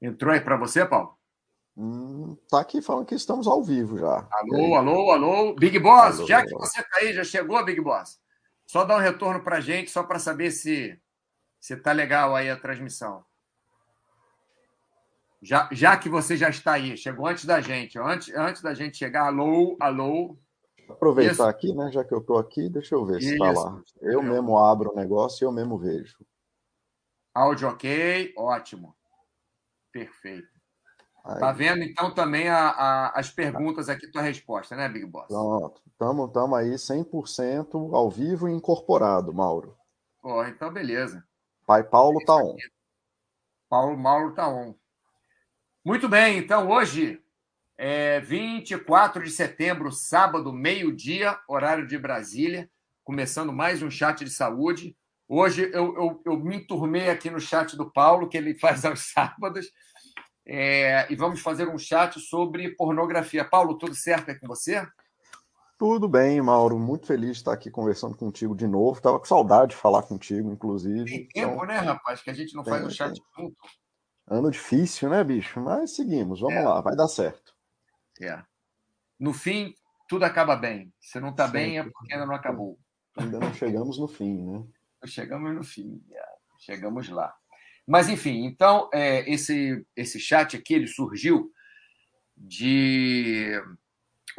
Entrou aí para você, Paulo? Hum, tá aqui falando que estamos ao vivo já. Alô, alô, alô. Big Boss, alô, já que você tá aí, já chegou, Big Boss? Só dá um retorno para gente, só para saber se, se tá legal aí a transmissão. Já, já que você já está aí, chegou antes da gente, antes, antes da gente chegar, alô, alô. Aproveitar Isso. aqui, né? Já que eu estou aqui, deixa eu ver se está lá. Eu mesmo abro o negócio e eu mesmo vejo. Áudio ok, ótimo. Perfeito. Aí. Tá vendo então também a, a, as perguntas aqui, tua resposta, né, Big Boss? Pronto. Estamos tamo aí 100% ao vivo e incorporado, Mauro. Oh, então beleza. Pai Paulo tá on. Paulo Mauro tá on. Muito bem, então hoje é 24 de setembro, sábado, meio-dia, horário de Brasília, começando mais um chat de saúde. Hoje eu, eu, eu me enturmei aqui no chat do Paulo, que ele faz aos sábados, é, e vamos fazer um chat sobre pornografia. Paulo, tudo certo aí com você? Tudo bem, Mauro. Muito feliz de estar aqui conversando contigo de novo. Estava com saudade de falar contigo, inclusive. Tem tempo, então... né, rapaz, que a gente não tem, faz um chat tem. junto. Ano difícil, né, bicho? Mas seguimos, vamos é. lá, vai dar certo. É. No fim, tudo acaba bem. Se não está bem, é porque ainda não acabou. Ainda não chegamos no fim, né? Chegamos no fim, chegamos lá. Mas, enfim, então, é, esse, esse chat aqui, ele surgiu de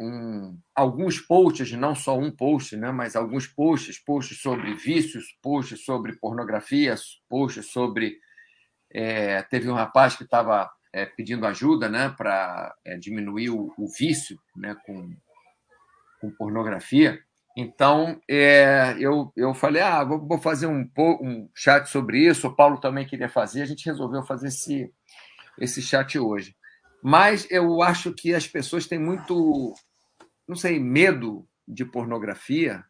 um, alguns posts, não só um post, né, mas alguns posts, posts sobre vícios, posts sobre pornografia, posts sobre é, teve um rapaz que estava é, pedindo ajuda né, para é, diminuir o, o, vício né, com, com pornografia. Então, é, eu, eu falei, ah, vou, vou fazer um, um, chat sobre isso. O Paulo também queria fazer. A gente resolveu fazer esse, esse chat hoje. Mas eu acho que as pessoas têm muito, não sei, medo de pornografia.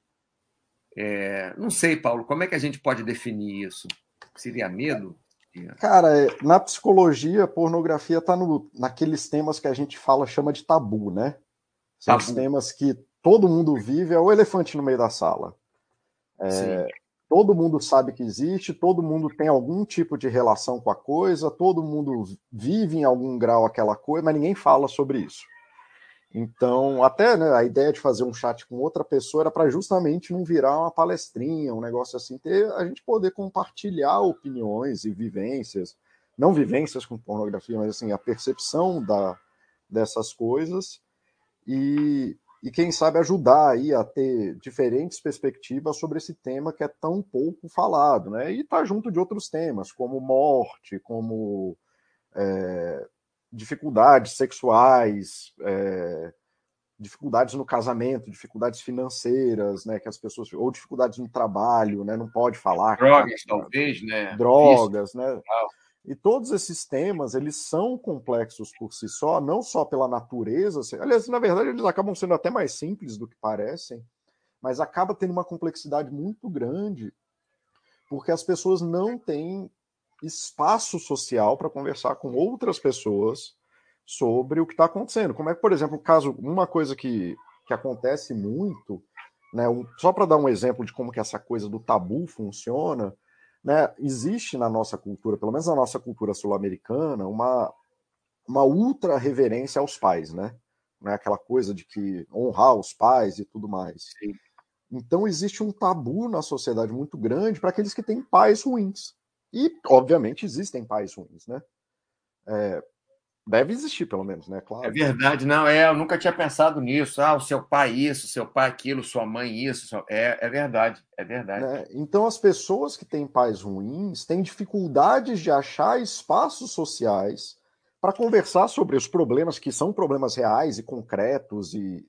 É, não sei, Paulo, como é que a gente pode definir isso? Seria medo? Cara, é, na psicologia, a pornografia está naqueles temas que a gente fala, chama de tabu, né? São tabu. os temas que todo mundo vive, é o elefante no meio da sala. É, todo mundo sabe que existe, todo mundo tem algum tipo de relação com a coisa, todo mundo vive em algum grau aquela coisa, mas ninguém fala sobre isso. Então, até né, a ideia de fazer um chat com outra pessoa era para justamente não virar uma palestrinha, um negócio assim, ter a gente poder compartilhar opiniões e vivências, não vivências com pornografia, mas assim, a percepção da, dessas coisas e, e quem sabe ajudar aí a ter diferentes perspectivas sobre esse tema que é tão pouco falado, né? E tá junto de outros temas, como morte, como é, dificuldades sexuais, é, dificuldades no casamento, dificuldades financeiras, né, que as pessoas ou dificuldades no trabalho, né, não pode falar. Drogas, cara, talvez, né? Drogas, Isso. né? E todos esses temas, eles são complexos por si só, não só pela natureza, assim, aliás, na verdade, eles acabam sendo até mais simples do que parecem, mas acaba tendo uma complexidade muito grande, porque as pessoas não têm espaço social para conversar com outras pessoas sobre o que está acontecendo. Como é que, por exemplo, caso uma coisa que, que acontece muito, né, um, só para dar um exemplo de como que essa coisa do tabu funciona, né, existe na nossa cultura, pelo menos na nossa cultura sul-americana, uma, uma ultra reverência aos pais, né? né? Aquela coisa de que honrar os pais e tudo mais. Sim. Então existe um tabu na sociedade muito grande para aqueles que têm pais ruins. E, obviamente, existem pais ruins, né? É, deve existir, pelo menos, né? Claro. É verdade, não, é, eu nunca tinha pensado nisso. Ah, o seu pai isso, seu pai aquilo, sua mãe isso. É, é verdade, é verdade. Né? Então, as pessoas que têm pais ruins têm dificuldades de achar espaços sociais para conversar sobre os problemas que são problemas reais e concretos e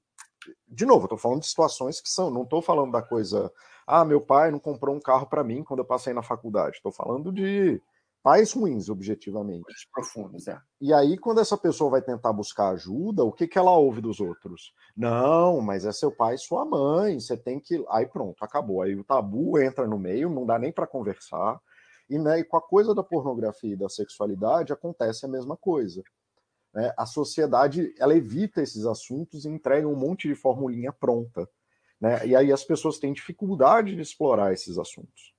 de novo, estou falando de situações que são, não estou falando da coisa ah, meu pai não comprou um carro para mim quando eu passei na faculdade. Estou falando de pais ruins, objetivamente. Mais profundos, é. E aí, quando essa pessoa vai tentar buscar ajuda, o que, que ela ouve dos outros? Não, mas é seu pai e sua mãe, você tem que. Aí pronto, acabou. Aí o tabu entra no meio, não dá nem para conversar. E, né, e com a coisa da pornografia e da sexualidade acontece a mesma coisa. Né? A sociedade ela evita esses assuntos e entrega um monte de formulinha pronta. Né? E aí as pessoas têm dificuldade de explorar esses assuntos.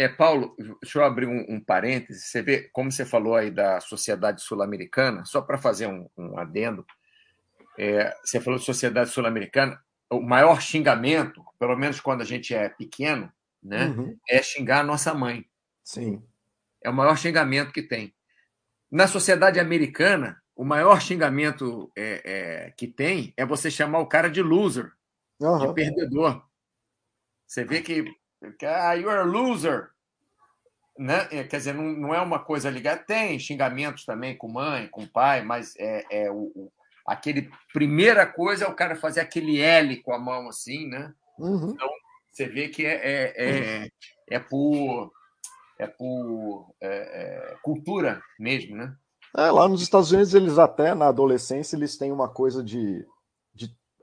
É, Paulo, deixa eu abrir um, um parêntese. Você vê, como você falou aí da sociedade sul-americana, só para fazer um, um adendo, é, você falou de sociedade sul-americana, o maior xingamento, pelo menos quando a gente é pequeno, né, uhum. é xingar a nossa mãe. Sim. É o maior xingamento que tem. Na sociedade americana, o maior xingamento é, é, que tem é você chamar o cara de loser, uhum. de perdedor. Você vê que, que ah, you're a loser. Né? É, quer dizer, não, não é uma coisa ligada. Tem xingamentos também com mãe, com pai, mas é, é o, o, aquele primeira coisa é o cara fazer aquele L com a mão assim, né? Uhum. Então você vê que é, é, é, é por é por é, é, cultura mesmo, né? É, lá nos Estados Unidos, eles até na adolescência, eles têm uma coisa de, de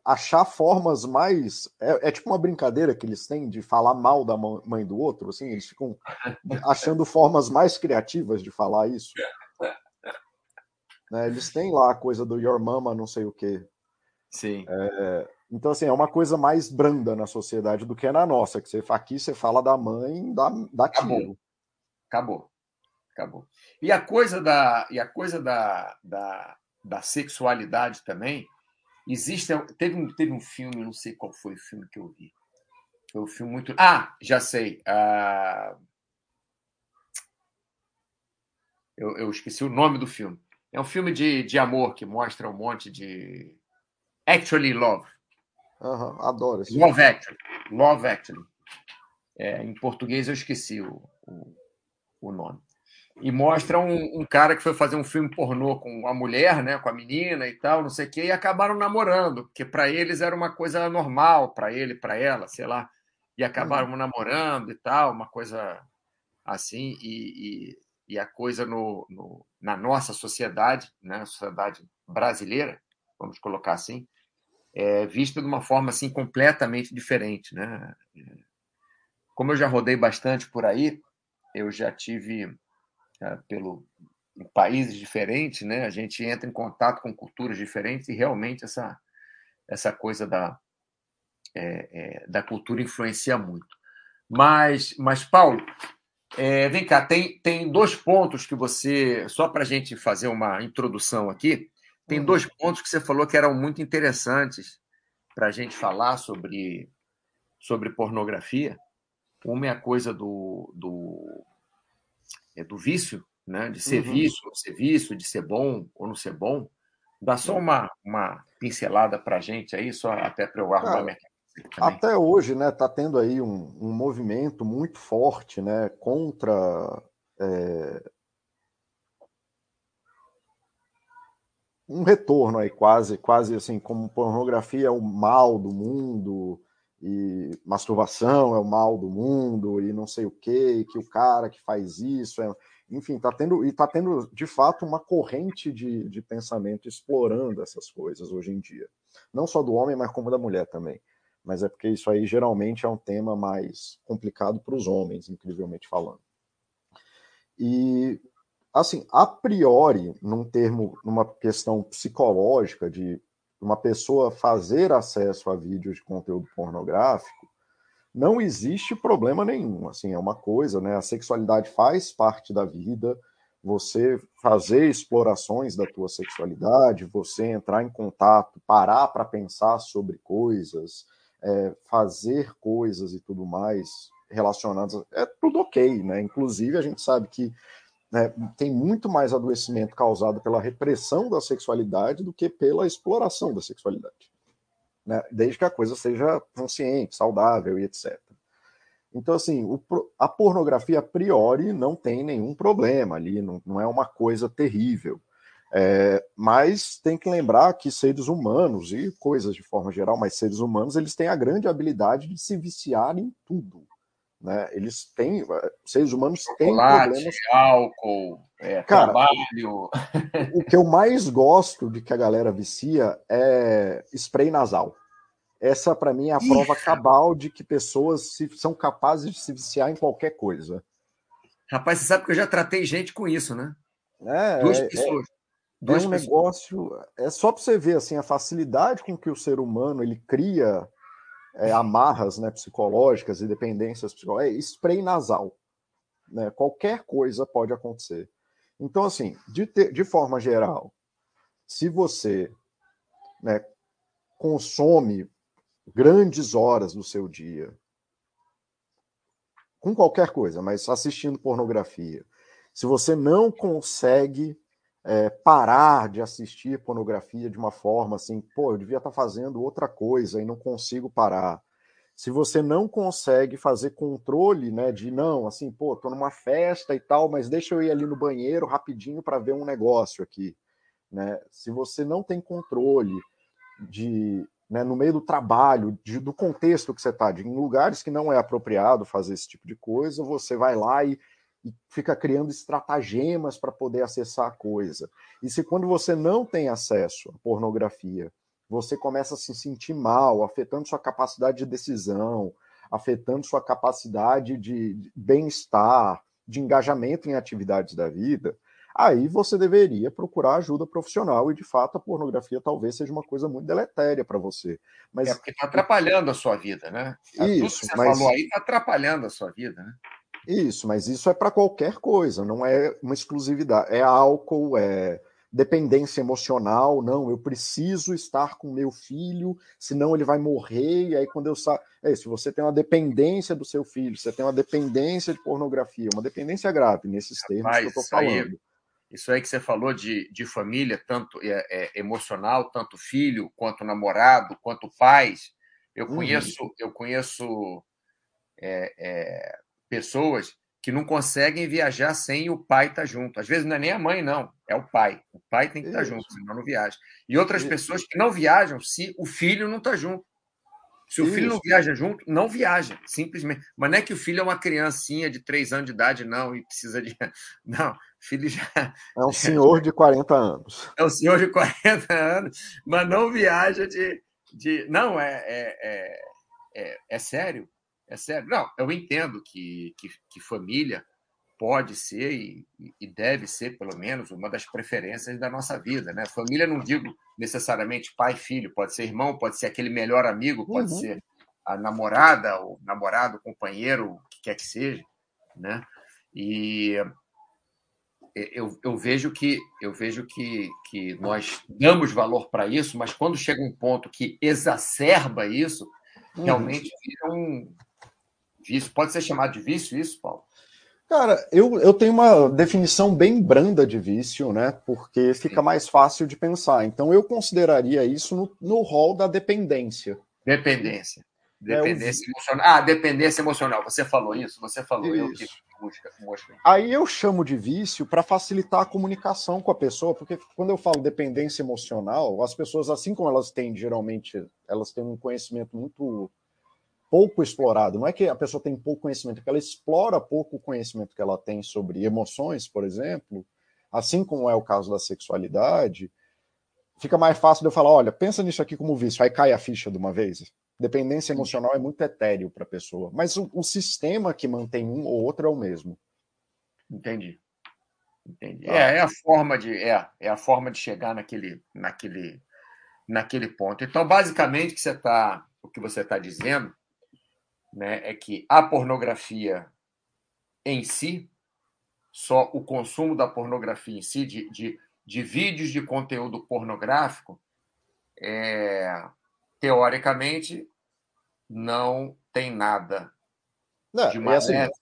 achar formas mais. É, é, tipo uma brincadeira que eles têm de falar mal da mãe do outro, assim, eles ficam achando formas mais criativas de falar isso. Né, eles têm lá a coisa do Your Mama, não sei o quê. Sim. É, então, assim, é uma coisa mais branda na sociedade do que na nossa, que você aqui você fala da mãe, dá, dá tiro. Acabou. Acabou. E a coisa da, e a coisa da, da, da sexualidade também, existe. Teve um, teve um filme, não sei qual foi o filme que eu vi. Foi um filme muito. Ah, já sei. Ah, eu, eu esqueci o nome do filme. É um filme de, de amor que mostra um monte de. Actually Love. Uhum, adoro esse Love filme. Actually. Love Actually. É, em português eu esqueci o, o o nome. E mostra um, um, cara que foi fazer um filme pornô com a mulher, né, com a menina e tal, não sei o quê, e acabaram namorando, porque para eles era uma coisa normal, para ele, para ela, sei lá, e acabaram uhum. namorando e tal, uma coisa assim, e, e, e a coisa no, no, na nossa sociedade, né, sociedade brasileira, vamos colocar assim, é vista de uma forma assim completamente diferente, né? Como eu já rodei bastante por aí, eu já tive é, pelo em países diferentes, né? A gente entra em contato com culturas diferentes e realmente essa essa coisa da é, é, da cultura influencia muito. Mas, mas Paulo, é, vem cá, tem, tem dois pontos que você, só para a gente fazer uma introdução aqui, tem uhum. dois pontos que você falou que eram muito interessantes para a gente falar sobre, sobre pornografia. Uma é a coisa do, do, é, do vício, né? de ser uhum. vício, ou ser vício, de ser bom ou não ser bom. Dá só uma, uma pincelada para a gente aí, só até para eu arrumar minha até hoje, né, está tendo aí um, um, movimento muito forte, né, contra é, um retorno aí quase, quase assim, como pornografia é o mal do mundo, e masturbação é o mal do mundo e não sei o que, que o cara que faz isso é... Enfim, tá tendo, e está tendo de fato uma corrente de, de pensamento explorando essas coisas hoje em dia. Não só do homem, mas como da mulher também. Mas é porque isso aí geralmente é um tema mais complicado para os homens, incrivelmente falando. E assim, a priori, num termo, numa questão psicológica de uma pessoa fazer acesso a vídeos de conteúdo pornográfico, não existe problema nenhum. Assim, é uma coisa, né? A sexualidade faz parte da vida. Você fazer explorações da tua sexualidade, você entrar em contato, parar para pensar sobre coisas, é, fazer coisas e tudo mais relacionadas, é tudo ok, né? Inclusive a gente sabe que né, tem muito mais adoecimento causado pela repressão da sexualidade do que pela exploração da sexualidade. Né, desde que a coisa seja consciente, saudável e etc. Então, assim, o, a pornografia a priori não tem nenhum problema ali, não, não é uma coisa terrível. É, mas tem que lembrar que seres humanos e coisas de forma geral, mas seres humanos, eles têm a grande habilidade de se viciar em tudo. Né? Eles têm, eh, seres humanos têm Chocolate, problemas. álcool, é, Cara, trabalho. O que eu mais gosto de que a galera vicia é spray nasal. Essa, para mim, é a prova cabal de que pessoas se, são capazes de se viciar em qualquer coisa. Rapaz, você sabe que eu já tratei gente com isso, né? É, Duas é, pessoas. É, Duas é um pessoas. negócio. É só para você ver assim, a facilidade com que o ser humano ele cria é, amarras né, psicológicas e dependências psicológicas, é spray nasal. Né? Qualquer coisa pode acontecer. Então, assim, de, de forma geral, se você né, consome grandes horas do seu dia com qualquer coisa, mas assistindo pornografia, se você não consegue é, parar de assistir pornografia de uma forma assim, pô, eu devia estar fazendo outra coisa e não consigo parar. Se você não consegue fazer controle, né, de não, assim, pô, tô numa festa e tal, mas deixa eu ir ali no banheiro rapidinho para ver um negócio aqui, né? Se você não tem controle de, né, no meio do trabalho, de, do contexto que você está, em lugares que não é apropriado fazer esse tipo de coisa, você vai lá e e fica criando estratagemas para poder acessar a coisa. E se quando você não tem acesso à pornografia, você começa a se sentir mal, afetando sua capacidade de decisão, afetando sua capacidade de bem-estar, de engajamento em atividades da vida, aí você deveria procurar ajuda profissional e de fato a pornografia talvez seja uma coisa muito deletéria para você. Mas é porque está atrapalhando a sua vida, né? Isso, Tudo que você mas... falou aí está atrapalhando a sua vida, né? Isso, mas isso é para qualquer coisa, não é uma exclusividade. É álcool, é dependência emocional, não, eu preciso estar com meu filho, senão ele vai morrer, e aí quando eu saio... É isso, você tem uma dependência do seu filho, você tem uma dependência de pornografia, uma dependência grave, nesses termos Rapaz, que eu estou falando. Aí, isso aí que você falou de, de família, tanto é, é, emocional, tanto filho, quanto namorado, quanto pais, eu uhum. conheço, uhum. eu conheço é, é pessoas que não conseguem viajar sem o pai estar tá junto. Às vezes não é nem a mãe, não, é o pai. O pai tem que estar tá junto, senão não viaja. E outras Isso. pessoas que não viajam se o filho não está junto. Se o Isso. filho não viaja junto, não viaja, simplesmente. Mas não é que o filho é uma criancinha de três anos de idade, não, e precisa de. Não, o filho já. É um senhor de 40 anos. É um senhor de 40 anos, mas não viaja de. de... Não, é, é, é, é, é sério. É sério. Não, eu entendo que, que, que família pode ser e, e, deve ser, pelo menos, uma das preferências da nossa vida. Né? Família, não digo necessariamente pai e filho, pode ser irmão, pode ser aquele melhor amigo, pode uhum. ser a namorada, o namorado, o companheiro, o que quer que seja. Né? E eu, eu vejo que eu vejo que, que nós damos valor para isso, mas quando chega um ponto que exacerba isso, uhum. realmente vira um, vício. Pode ser chamado de vício isso, Paulo? Cara, eu, eu tenho uma definição bem branda de vício, né? Porque fica mais fácil de pensar. Então eu consideraria isso no, no rol da dependência. Dependência. Dependência é, emocional. Ah, dependência emocional. Você falou isso? Você falou. Isso. Eu que música, Aí eu chamo de vício para facilitar a comunicação com a pessoa, porque quando eu falo dependência emocional, as pessoas, assim como elas têm geralmente, elas têm um conhecimento muito pouco explorado. Não é que a pessoa tem pouco conhecimento, é que ela explora pouco o conhecimento que ela tem sobre emoções, por exemplo, assim como é o caso da sexualidade. Fica mais fácil de eu falar: olha, pensa nisso aqui como vício, aí cai a ficha de uma vez. Dependência emocional é muito etéreo para a pessoa, mas o, o, sistema que mantém um ou outro é o mesmo. Entendi. Entendi. Ah. É, é a forma de é, é a forma de chegar naquele naquele naquele ponto. Então, basicamente, que você tá, o que você está dizendo né, é que a pornografia em si, só o consumo da pornografia em si, de, de, de vídeos de conteúdo pornográfico, é, teoricamente não tem nada não, de maneira assim,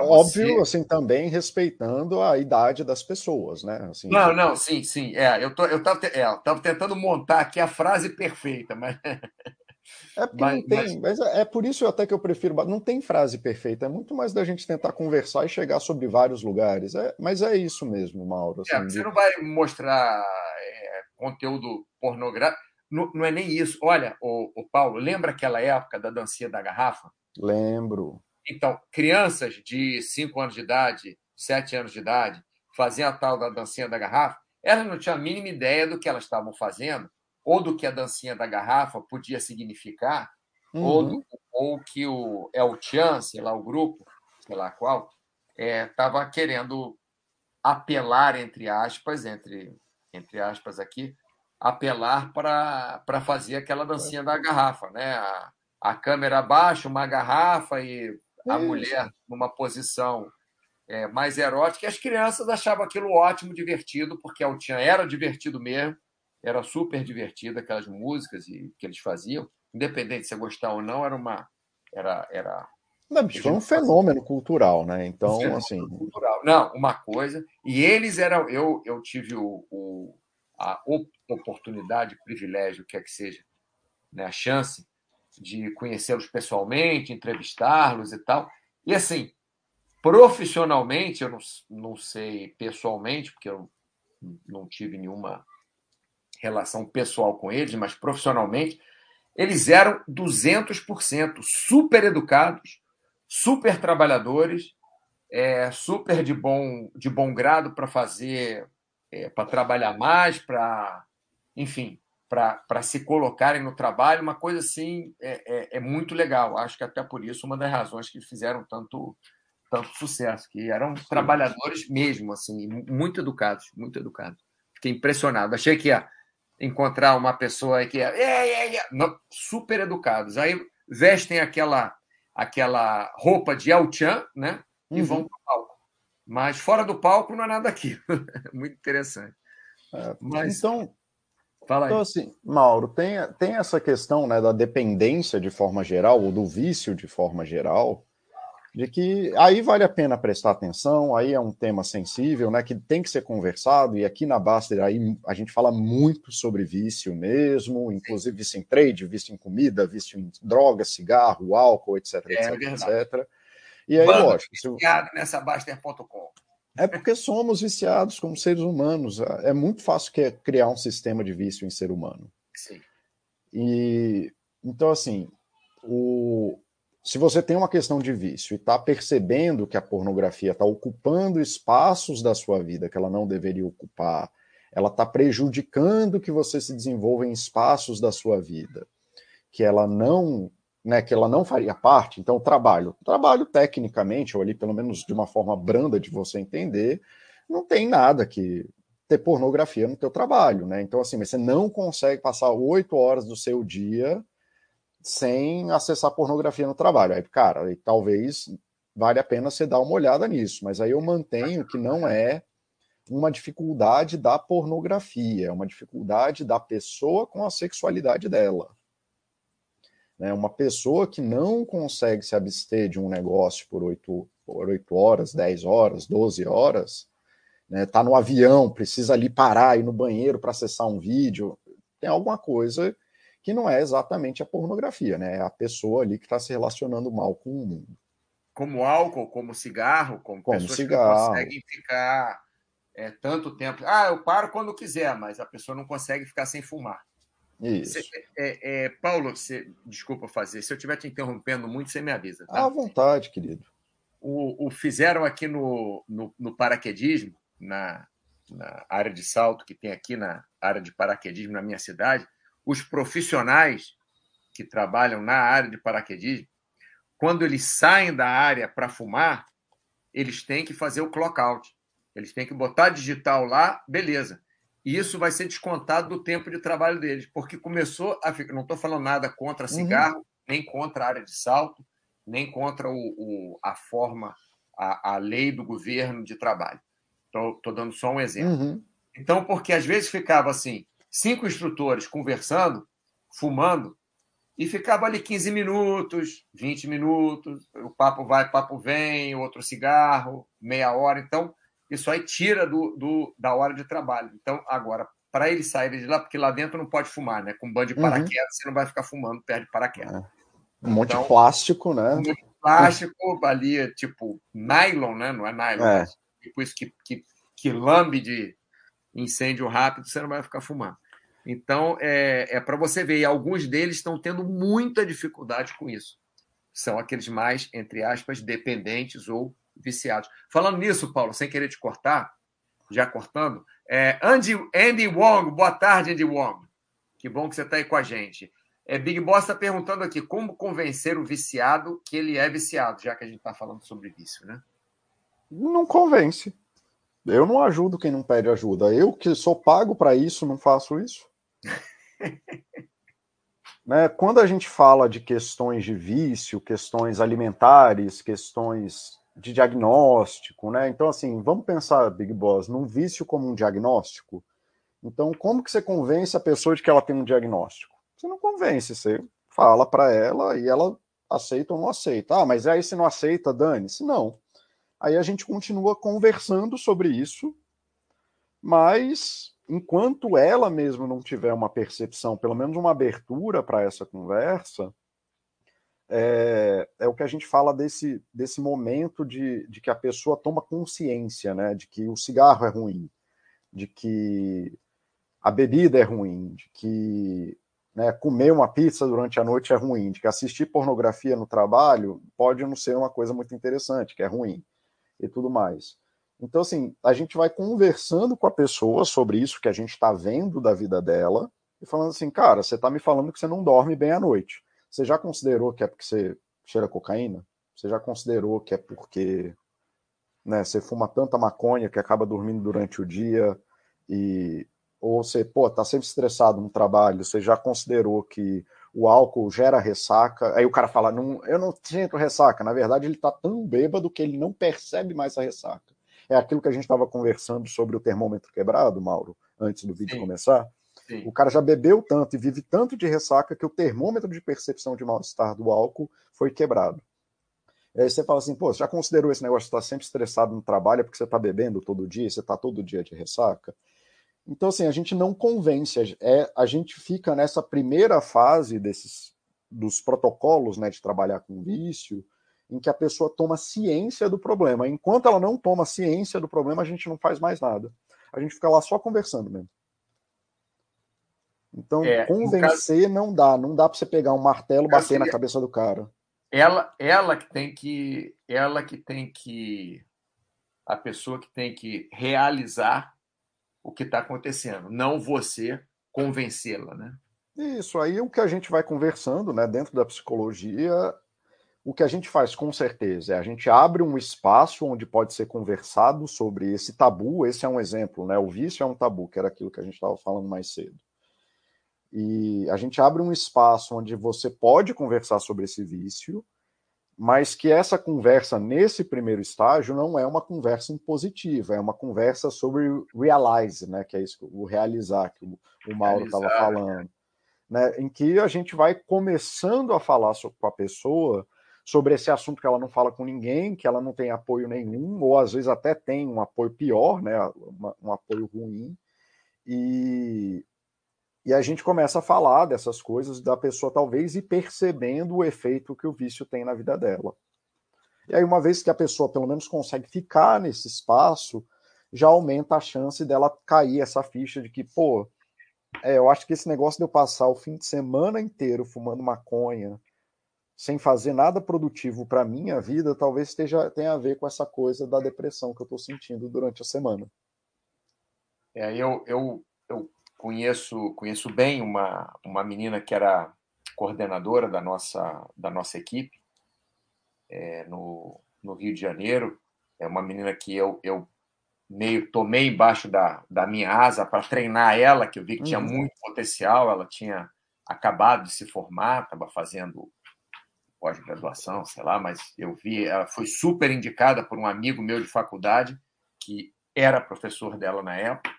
óbvio, você... assim, também respeitando a idade das pessoas, né? Assim, não, não, sim, sim. É, eu tô, eu estava é, tentando montar aqui a frase perfeita, mas É porque mas, não tem, mas... mas... É, é por isso até que eu prefiro. Não tem frase perfeita, é muito mais da gente tentar conversar e chegar sobre vários lugares. É, mas é isso mesmo, Mauro. Assim, é, você de... não vai mostrar é, conteúdo pornográfico. Não, não, é nem isso. Olha, o, o Paulo, lembra aquela época da dancinha da garrafa? Lembro. Então, crianças de 5 anos de idade, 7 anos de idade, faziam a tal da dancinha da garrafa, elas não tinham a mínima ideia do que elas estavam fazendo ou do que a dancinha da garrafa podia significar, uhum. ou, do, ou que o El Chan, sei lá, o grupo, sei lá qual, estava é, querendo apelar, entre aspas, entre, entre aspas aqui, apelar para fazer aquela dancinha da garrafa, né? A, a câmera abaixo, uma garrafa e a Isso. mulher numa posição é, mais erótica, e as crianças achavam aquilo ótimo, divertido, porque a Altian era divertido mesmo, era super divertido aquelas músicas e que eles faziam, independente de você gostar ou não, era uma era era não, foi um fenômeno cultural, né? Então, um assim. Cultural. Não, uma coisa. E eles eram. Eu, eu tive o, o a oportunidade, o privilégio, o que é que seja, né, a chance de conhecê-los pessoalmente, entrevistá-los e tal. E assim, profissionalmente, eu não, não sei pessoalmente, porque eu não tive nenhuma relação pessoal com eles, mas profissionalmente, eles eram 200% super educados, super trabalhadores, é, super de bom, de bom grado para fazer, é, para trabalhar mais, para, enfim, para se colocarem no trabalho, uma coisa assim é, é, é, muito legal. Acho que até por isso uma das razões que fizeram tanto tanto sucesso, que eram trabalhadores mesmo, assim, muito educados, muito educados. Fiquei impressionado. Achei que encontrar uma pessoa que é, super educados. Aí vestem aquela aquela roupa de El-Chan, né? E uhum. vão para o palco. Mas fora do palco não é nada aquilo. Muito interessante. É, Mas, então, Fala aí. Então, assim, Mauro, tem, tem essa questão né, da dependência de forma geral, ou do vício de forma geral, de que aí vale a pena prestar atenção, aí é um tema sensível, né, que tem que ser conversado, e aqui na Baster aí a gente fala muito sobre vício mesmo, inclusive vício em trade, vício em comida, vício em droga, cigarro, álcool, etc, é, etc, etc. E aí, Bando lógico... Se... nessa Baster.com. É porque somos viciados como seres humanos. É muito fácil criar um sistema de vício em ser humano. Sim. E então, assim, o, se você tem uma questão de vício e está percebendo que a pornografia está ocupando espaços da sua vida que ela não deveria ocupar, ela está prejudicando que você se desenvolva em espaços da sua vida que ela não, né, que ela não faria parte. Então, trabalho, trabalho tecnicamente ou ali pelo menos de uma forma branda de você entender, não tem nada que ter pornografia no teu trabalho, né? Então, assim, você não consegue passar oito horas do seu dia sem acessar pornografia no trabalho. Aí, cara, aí, talvez vale a pena você dar uma olhada nisso, mas aí eu mantenho que não é uma dificuldade da pornografia, é uma dificuldade da pessoa com a sexualidade dela. Né? Uma pessoa que não consegue se abster de um negócio por oito por 8 horas, 10 horas, 12 horas, né? tá no avião, precisa ali parar, ir no banheiro para acessar um vídeo, tem alguma coisa que não é exatamente a pornografia, né? É a pessoa ali que está se relacionando mal com o mundo. Como álcool, como cigarro, como, como pessoas cigarro. que conseguem ficar é, tanto tempo. Ah, eu paro quando quiser, mas a pessoa não consegue ficar sem fumar. Isso. é, é, Paulo, você, desculpa fazer, se eu estiver te interrompendo muito, você me avisa. Tá? À vontade, querido. O, o fizeram aqui no, no, no paraquedismo, na, na área de salto que tem aqui na área de paraquedismo na minha cidade, os profissionais que trabalham na área de paraquedismo, quando eles saem da área para fumar, eles têm que fazer o clock-out. Eles têm que botar digital lá, beleza. E isso vai ser descontado do tempo de trabalho deles, porque começou a ficar. Não estou falando nada contra uhum. cigarro, uhum. nem contra a área de salto, nem contra o, o a forma, a, a, lei do governo de trabalho. Estou dando só um exemplo. Uhum. Então, porque às vezes ficava assim: cinco instrutores conversando, fumando, e ficava ali 15 minutos, 20 minutos, o papo vai, papo vem, outro cigarro, meia hora. Então, isso aí tira do, do da hora de trabalho. Então, agora, para eles saírem de lá, porque lá dentro não pode fumar, né? Com bando de uhum. paraquedas, uhum. você não vai ficar fumando perto de paraquedas. É. Um monte então, de plástico, né? Um monte de plástico ali, tipo nylon, né? Não é nylon, é. tipo isso que, que, que lambe de incêndio rápido, você não vai ficar fumando. Então, é, é para você ver, e alguns deles estão tendo muita dificuldade com isso. São aqueles mais, entre aspas, dependentes ou viciados. Falando nisso, Paulo, sem querer te cortar, já cortando, é, Andy, Andy Wong, boa tarde, Andy Wong. Que bom que você está aí com a gente. É, Big Boss está perguntando aqui como convencer o viciado que ele é viciado, já que a gente está falando sobre vício, né? Não convence. Eu não ajudo quem não pede ajuda. Eu que sou pago para isso, não faço isso. né? Quando a gente fala de questões de vício, questões alimentares, questões de diagnóstico, né? Então, assim, vamos pensar, Big Boss, num vício como um diagnóstico. Então, como que você convence a pessoa de que ela tem um diagnóstico? Você não convence, você fala para ela e ela aceita ou não aceita. Ah, mas aí se não aceita, dane-se. Não. Aí a gente continua conversando sobre isso, mas enquanto ela mesma não tiver uma percepção, pelo menos uma abertura para essa conversa, é, é, o que a gente fala desse, desse momento de, de que a pessoa toma consciência, né, de que o cigarro é ruim, de que a bebida é ruim, de que né, comer uma pizza durante a noite é ruim, de que assistir pornografia no trabalho pode não ser uma coisa muito interessante, que é ruim, e tudo mais. Então, assim, a gente vai conversando com a pessoa sobre isso que a gente está vendo da vida dela, e falando assim, cara, você está me falando que você não dorme bem à noite. Você já considerou que é porque você cheira cocaína? Você já considerou que é porque né, você fuma tanta maconha que acaba dormindo durante o dia e ou você, pô, tá sempre estressado no trabalho, você já considerou que o álcool gera ressaca? Aí o cara fala, não, eu não sinto ressaca. Na verdade, ele tá tão bêbado que ele não percebe mais a ressaca. É aquilo que a gente estava conversando sobre o termômetro quebrado, Mauro, antes do vídeo Sim. começar. Sim. O cara já bebeu tanto e vive tanto de ressaca que o termômetro de percepção de mal-estar do álcool foi quebrado. Aí você fala assim, pô, você já considerou esse negócio de estar sempre estressado no trabalho é porque você está bebendo todo dia, você está todo dia de ressaca? Então, assim, a gente não convence, é, a gente fica nessa primeira fase desses dos protocolos né, de trabalhar com vício, em que a pessoa toma ciência do problema. Enquanto ela não toma ciência do problema, a gente não faz mais nada. A gente fica lá só conversando mesmo. Então, é, convencer caso... não dá. Não dá para você pegar um martelo e bater na cabeça do cara. Ela, ela que tem que. Ela que tem que. A pessoa que tem que realizar o que está acontecendo, não você convencê-la, né? Isso aí o que a gente vai conversando, né? Dentro da psicologia, o que a gente faz com certeza é a gente abre um espaço onde pode ser conversado sobre esse tabu. Esse é um exemplo, né? O vício é um tabu, que era aquilo que a gente estava falando mais cedo. E a gente abre um espaço onde você pode conversar sobre esse vício, mas que essa conversa nesse primeiro estágio não é uma conversa impositiva, é uma conversa sobre realize, né, que é isso, o realizar que o, o Mauro estava falando, né, em que a gente vai começando a falar com a pessoa sobre esse assunto que ela não fala com ninguém, que ela não tem apoio nenhum, ou às vezes até tem um apoio pior, né, um apoio ruim, e, e a gente começa a falar dessas coisas da pessoa talvez e percebendo o efeito que o vício tem na vida dela. E aí, uma vez que a pessoa pelo menos consegue ficar nesse espaço, já aumenta a chance dela cair essa ficha de que, pô, é, eu acho que esse negócio de eu passar o fim de semana inteiro fumando maconha, sem fazer nada produtivo para minha vida, talvez esteja, tenha a ver com essa coisa da depressão que eu estou sentindo durante a semana. É, eu, eu, eu conheço, conheço bem uma, uma menina que era coordenadora da nossa, da nossa equipe é, no, no Rio de Janeiro. É uma menina que eu, eu meio tomei embaixo da, da minha asa para treinar ela, que eu vi que tinha uhum. muito potencial. Ela tinha acabado de se formar, estava fazendo pós-graduação, sei lá, mas eu vi, ela foi super indicada por um amigo meu de faculdade, que era professor dela na época,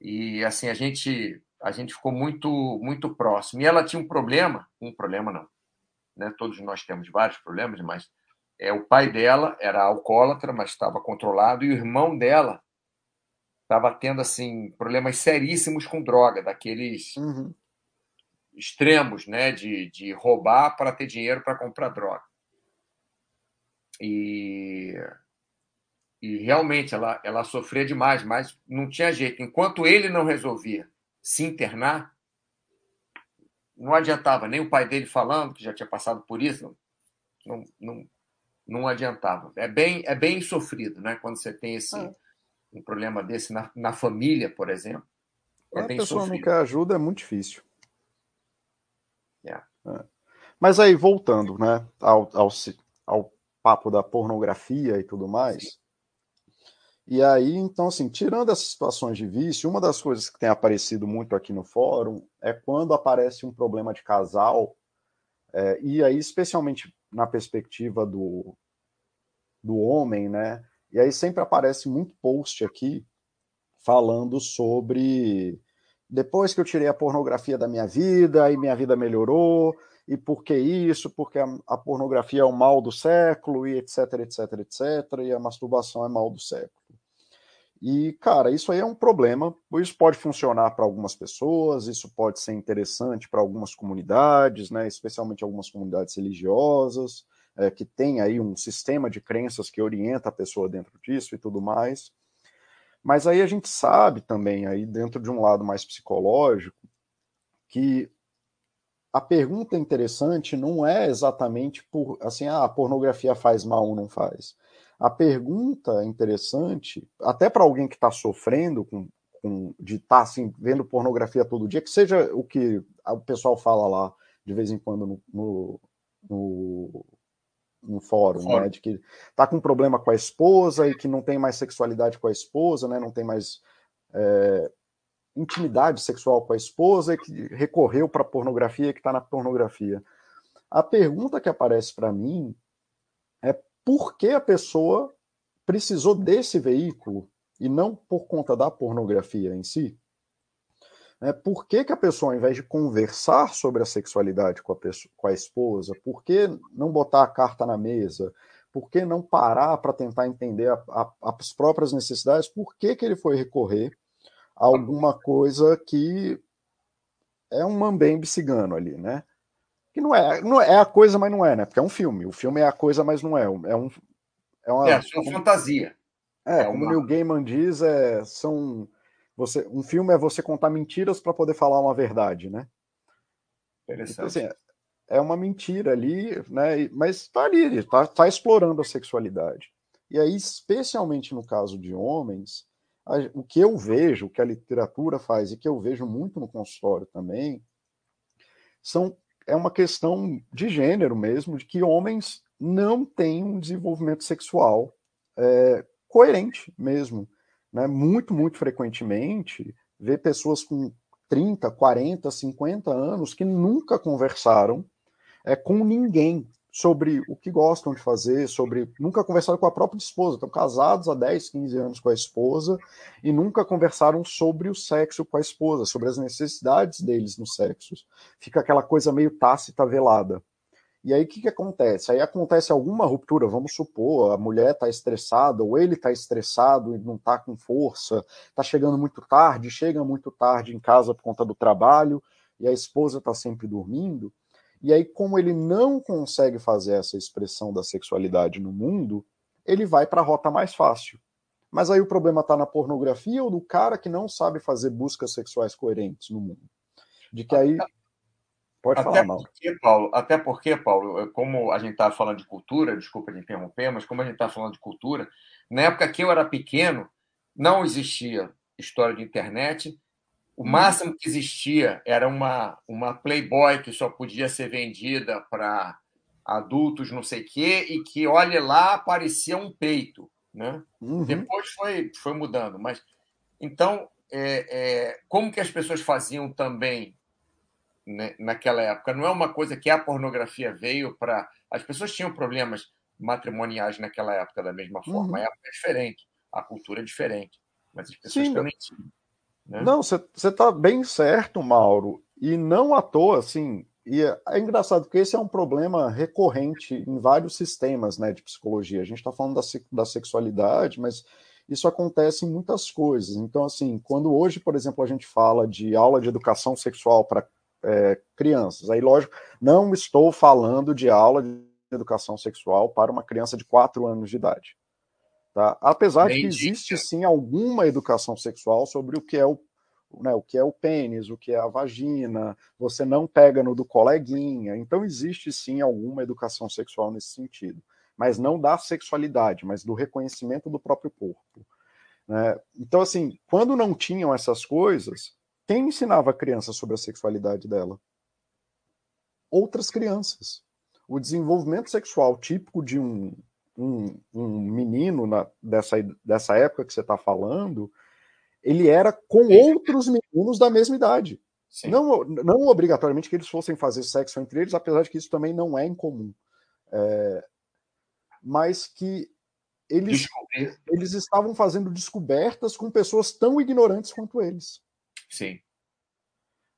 e assim a gente a gente ficou muito muito próximo. E ela tinha um problema, um problema não, né? Todos nós temos vários problemas, mas é o pai dela era alcoólatra, mas estava controlado e o irmão dela estava tendo assim problemas seríssimos com droga, daqueles uhum extremos, né, de, de roubar para ter dinheiro para comprar droga. E, e realmente ela, ela sofria demais, mas não tinha jeito. Enquanto ele não resolvia se internar, não adiantava nem o pai dele falando que já tinha passado por isso, não, não, não adiantava. É bem, é bem sofrido, né? Quando você tem esse é. um problema desse na, na família, por exemplo. É a pessoa sofrido. não quer ajuda é muito difícil. Yeah. É. Mas aí, voltando né, ao, ao, ao, papo da pornografia e tudo mais. Sim. E aí, então, assim, tirando essas situações de vício, uma das coisas que tem aparecido muito aqui no fórum é quando aparece um problema de casal, é, e aí, especialmente na perspectiva do, do homem, né? E aí sempre aparece muito post aqui falando sobre depois que eu tirei a pornografia da minha vida, aí minha vida melhorou, e por que isso? Porque a, a, pornografia é o mal do século, e etc, etc, etc, e a masturbação é mal do século. E, cara, isso aí é um problema. Isso pode funcionar para algumas pessoas, isso pode ser interessante para algumas comunidades, né, especialmente algumas comunidades religiosas, é, que tem aí um sistema de crenças que orienta a pessoa dentro disso e tudo mais. Mas aí a gente sabe também, aí dentro de um lado mais psicológico, que a pergunta interessante não é exatamente por assim, ah, a pornografia faz mal ou não faz. A pergunta interessante, até para alguém que está sofrendo com, com, de estar tá, assim, vendo pornografia todo dia, que seja o que o pessoal fala lá de vez em quando no, no, no no fórum, fórum. Né, de que tá com problema com a esposa e que não tem mais sexualidade com a esposa, né, não tem mais é, intimidade sexual com a esposa e que recorreu para pornografia, que está na pornografia. A pergunta que aparece para mim é por que a pessoa precisou desse veículo e não por conta da pornografia em si? Né? Por que, que a pessoa, ao invés de conversar sobre a sexualidade com a, pessoa, com a esposa, por que não botar a carta na mesa? Por que não parar para tentar entender a, a, as próprias necessidades? Por que, que ele foi recorrer a alguma coisa que é um mambembe cigano ali, né? Que não é, não é a coisa, mas não é, né? Porque é um filme. O filme é a coisa, mas não é. É, um, é uma, é, uma fantasia. É, é como o Neil Gaiman diz, é, são você, um filme é você contar mentiras para poder falar uma verdade, né? Interessante. Então, assim, é uma mentira ali, né? Mas está ali, está tá explorando a sexualidade. E aí, especialmente no caso de homens, a, o que eu vejo, o que a literatura faz e que eu vejo muito no consultório também, são é uma questão de gênero mesmo, de que homens não têm um desenvolvimento sexual é, coerente mesmo né, muito, muito frequentemente, ver pessoas com 30, 40, 50 anos que nunca conversaram é, com ninguém sobre o que gostam de fazer, sobre nunca conversaram com a própria esposa, estão casados há 10, 15 anos com a esposa e nunca conversaram sobre o sexo com a esposa, sobre as necessidades deles no sexo. Fica aquela coisa meio tácita, velada. E aí o que, que acontece? Aí acontece alguma ruptura, vamos supor, a mulher está estressada, ou ele está estressado e não está com força, está chegando muito tarde, chega muito tarde em casa por conta do trabalho, e a esposa está sempre dormindo. E aí, como ele não consegue fazer essa expressão da sexualidade no mundo, ele vai para a rota mais fácil. Mas aí o problema está na pornografia ou no cara que não sabe fazer buscas sexuais coerentes no mundo? De que aí Pode até falar, porque, Paulo, até porque, Paulo, como a gente está falando de cultura, desculpa de interromper, mas como a gente está falando de cultura, na época que eu era pequeno, não existia história de internet. O hum. máximo que existia era uma, uma Playboy que só podia ser vendida para adultos, não sei o quê, e que, olha lá, aparecia um peito. Né? Uhum. Depois foi, foi mudando. Mas Então, é, é, como que as pessoas faziam também né, naquela época. Não é uma coisa que a pornografia veio para. As pessoas tinham problemas matrimoniais naquela época da mesma forma. Uhum. A época é diferente, a cultura é diferente, mas as pessoas Sim, também tinham. Né? Não, você está bem certo, Mauro. E não à toa, assim. E é, é engraçado porque esse é um problema recorrente em vários sistemas né, de psicologia. A gente está falando da, da sexualidade, mas isso acontece em muitas coisas. Então, assim, quando hoje, por exemplo, a gente fala de aula de educação sexual para é, crianças. Aí, lógico, não estou falando de aula de educação sexual para uma criança de 4 anos de idade. Tá? Apesar Bem de que existe sim alguma educação sexual sobre o que é o, né, o que é o pênis, o que é a vagina, você não pega no do coleguinha. Então existe sim alguma educação sexual nesse sentido, mas não da sexualidade, mas do reconhecimento do próprio corpo. Né? Então, assim, quando não tinham essas coisas, quem ensinava a criança sobre a sexualidade dela? Outras crianças. O desenvolvimento sexual típico de um, um, um menino na, dessa, dessa época que você está falando, ele era com Sim. outros meninos da mesma idade. Não, não obrigatoriamente que eles fossem fazer sexo entre eles, apesar de que isso também não é incomum. É, mas que eles, eles estavam fazendo descobertas com pessoas tão ignorantes quanto eles. Sim.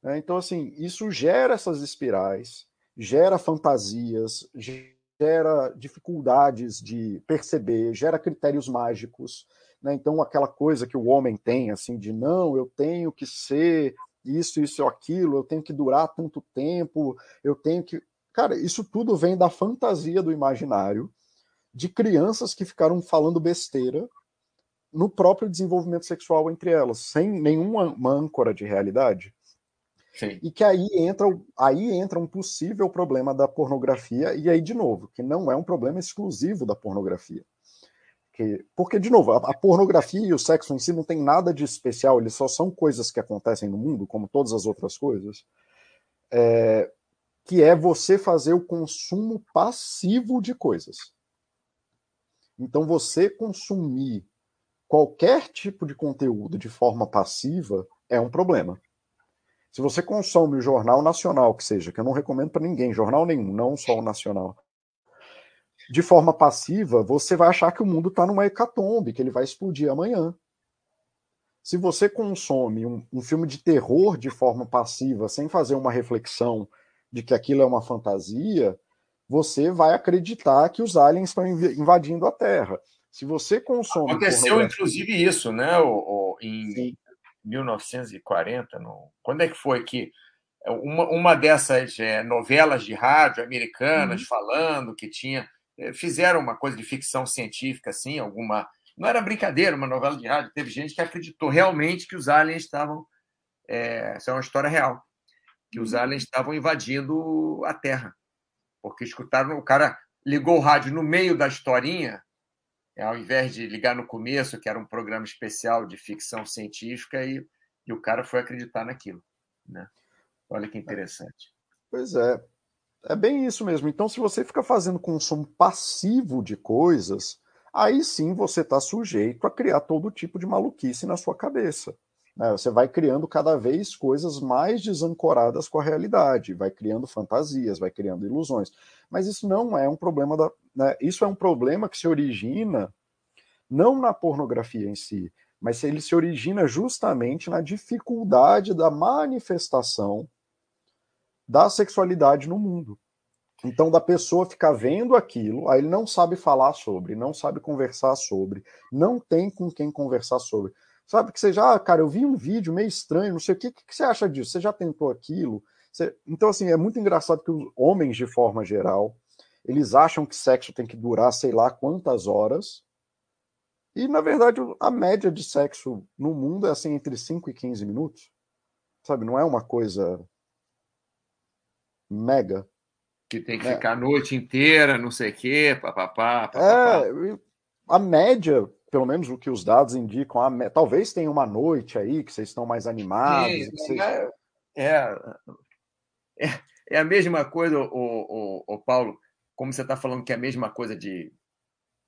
É, então, assim, isso gera essas espirais, gera fantasias, gera dificuldades de perceber, gera critérios mágicos. Né? Então, aquela coisa que o homem tem, assim, de não, eu tenho que ser isso, isso ou aquilo, eu tenho que durar tanto tempo, eu tenho que. Cara, isso tudo vem da fantasia do imaginário de crianças que ficaram falando besteira no próprio desenvolvimento sexual entre elas, sem nenhuma âncora de realidade. Sim. E que aí entra, aí entra um possível problema da pornografia, e aí, de novo, que não é um problema exclusivo da pornografia. Que, porque, de novo, a, a, pornografia e o sexo em si não tem nada de especial, eles só são coisas que acontecem no mundo, como todas as outras coisas. É, que é você fazer o consumo passivo de coisas. Então, você consumir qualquer tipo de conteúdo de forma passiva é um problema. Se você consome o jornal nacional, que seja, que eu não recomendo para ninguém, jornal nenhum, não só o nacional, de forma passiva, você vai achar que o mundo está numa hecatombe, que ele vai explodir amanhã. Se você consome um, um, filme de terror de forma passiva, sem fazer uma reflexão de que aquilo é uma fantasia, você vai acreditar que os aliens estão invadindo a Terra. Se você consome. Aconteceu, inclusive, isso, né? O, o em Sim. 1940. No... Quando é que foi que uma, uma dessas é, novelas de rádio americanas uhum. falando que tinha. É, fizeram uma coisa de ficção científica, assim, alguma. Não era brincadeira, uma novela de rádio. Teve gente que acreditou realmente que os aliens estavam. É, isso é uma história real. Que os uhum. aliens estavam invadindo a Terra porque escutaram, o cara ligou o rádio no meio da historinha, ao invés de ligar no começo, que era um programa especial de ficção científica, e, e o cara foi acreditar naquilo. Né? Olha que interessante. Pois é. É bem isso mesmo. Então, se você fica fazendo consumo passivo de coisas, aí sim você está sujeito a criar todo tipo de maluquice na sua cabeça. Né? Você vai criando cada vez coisas mais desancoradas com a realidade, vai criando fantasias, vai criando ilusões. Mas isso não é um problema da. Né? Isso é um problema que se origina não na pornografia em si, mas ele se origina justamente na dificuldade da manifestação da sexualidade no mundo. Então, da pessoa ficar vendo aquilo, aí ele não sabe falar sobre, não sabe conversar sobre, não tem com quem conversar sobre. Sabe que você já, ah, cara, eu vi um vídeo meio estranho, não sei o que, que você acha disso? Você já tentou aquilo? Você... Então, assim, é muito engraçado que os homens, de forma geral, eles acham que sexo tem que durar sei lá quantas horas. E, na verdade, a média de sexo no mundo é assim entre 5 e 15 minutos. Sabe, não é uma coisa mega. Que tem que é. ficar a noite inteira, não sei o quê, papapá. É, a média pelo menos o que os dados indicam, a, talvez tenha uma noite aí que vocês estão mais animados. Sim, vocês... é, é, é, a mesma coisa, o, o, o Paulo, como você está falando que é a mesma coisa de,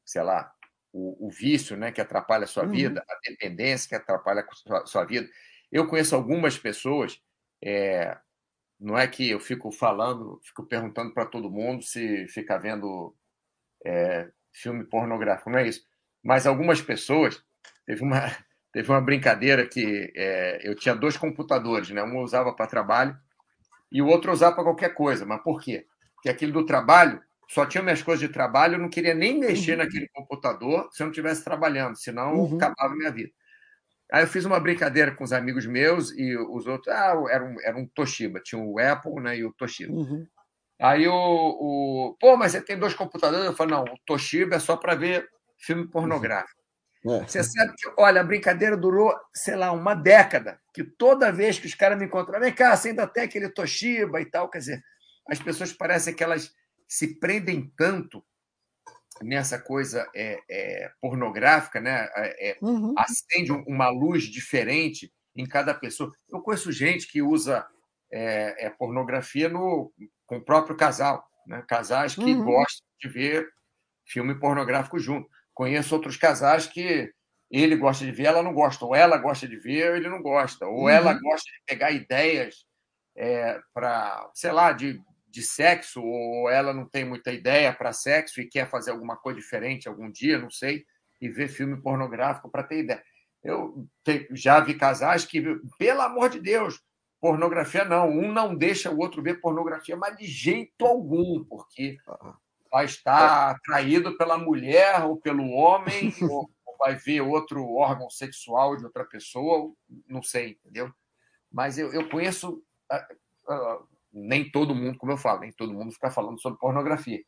sei lá, o, o vício né, que atrapalha a sua uhum. vida, a dependência que atrapalha a sua, sua vida. Eu conheço algumas pessoas, é, não é que eu fico falando, fico perguntando para todo mundo se fica vendo é, filme pornográfico, não é isso mas algumas pessoas. Teve uma, teve uma brincadeira que é, eu tinha dois computadores, né? Um usava para trabalho e o outro usava para qualquer coisa. Mas por quê? Porque aquele do trabalho só tinha minhas coisas de trabalho, eu não queria nem mexer uhum. naquele computador se eu não estivesse trabalhando, senão uhum. acabava a minha vida. Aí eu fiz uma brincadeira com os amigos meus e os outros. Ah, era um, era um Toshiba, tinha o Apple né, e o Toshiba. Uhum. Aí o, o. Pô, mas você tem dois computadores? Eu falei, não, o Toshiba é só para ver filme pornográfico. É. Você sabe que, olha, a brincadeira durou, sei lá, uma década, que toda vez que os caras me encontram, vem cá, você ainda tem aquele Toshiba e tal, quer dizer, as pessoas parecem que elas se prendem tanto nessa coisa é, é, pornográfica, né? É, é uhum. acende uma luz diferente em cada pessoa. Eu conheço gente que usa é, é, pornografia no, com o próprio casal, né? casais que uhum. gostam de ver filme pornográfico junto. Conheço outros casais que ele gosta de ver, ela não gosta, ou ela gosta de ver, ele não gosta, ou uhum. ela gosta de pegar ideias é, para, sei lá, de de sexo, ou ela não tem muita ideia para sexo e quer fazer alguma coisa diferente algum dia, não sei, e ver filme pornográfico para ter ideia. Eu já vi casais que, pelo amor de Deus, pornografia não. Um não deixa o outro ver pornografia, mas de jeito algum, porque vai estar atraído pela mulher ou pelo homem, ou vai ver outro órgão sexual de outra pessoa, não sei, entendeu? Mas eu, eu conheço. Uh, uh, nem todo mundo, como eu falo, nem todo mundo fica falando sobre pornografia,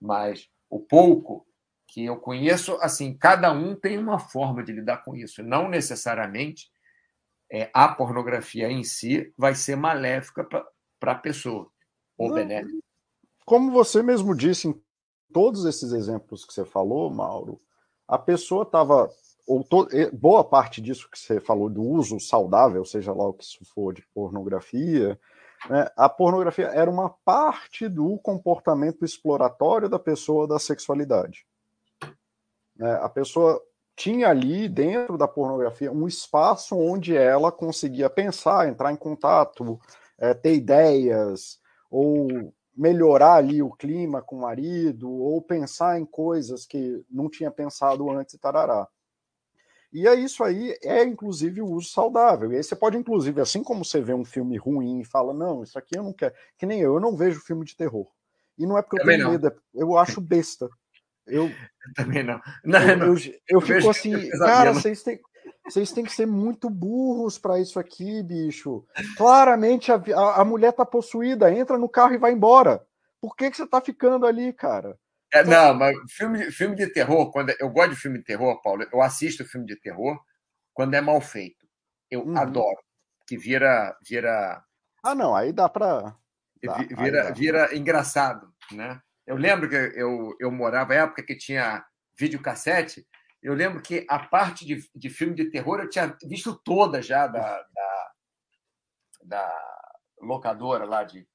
mas o pouco que eu conheço, assim, cada um tem uma forma de lidar com isso. Não necessariamente é, a pornografia em si vai ser maléfica para a pessoa, ou benéfica. Como você mesmo disse em todos esses exemplos que você falou, Mauro, a pessoa estava, ou to, boa parte disso que você falou do uso saudável, seja lá o que isso for de pornografia, né, a pornografia era uma parte do comportamento exploratório da pessoa da sexualidade. Né, a pessoa tinha ali dentro da pornografia um espaço onde ela conseguia pensar, entrar em contato, é, ter ideias, ou melhorar ali o clima com o marido, ou pensar em coisas que não tinha pensado antes e tarará. E é isso aí é inclusive o uso saudável. E aí você pode, inclusive, assim como você vê um filme ruim e fala, não, isso aqui eu não quero. Que nem eu, eu não vejo filme de terror. E não é porque eu Também tenho não. medo, é eu acho besta. Eu, também não. não, eu, não. eu, eu, eu fico assim, cara, vocês têm, vocês têm que ser muito burros para isso aqui, bicho. Claramente a, a, a, mulher tá possuída, entra no carro e vai embora. Por que, que você tá ficando ali, cara? É, não, mas filme, filme de terror, quando eu gosto de filme de terror, Paulo, eu assisto filme de terror quando é mal feito. Eu uhum. adoro. Que vira, vira. Ah, não, aí dá para. Vira, vira engraçado, né? Eu lembro que eu, eu morava na época que tinha videocassete. Eu lembro que a parte de, de filme de terror eu tinha visto toda já da, da, da locadora lá de,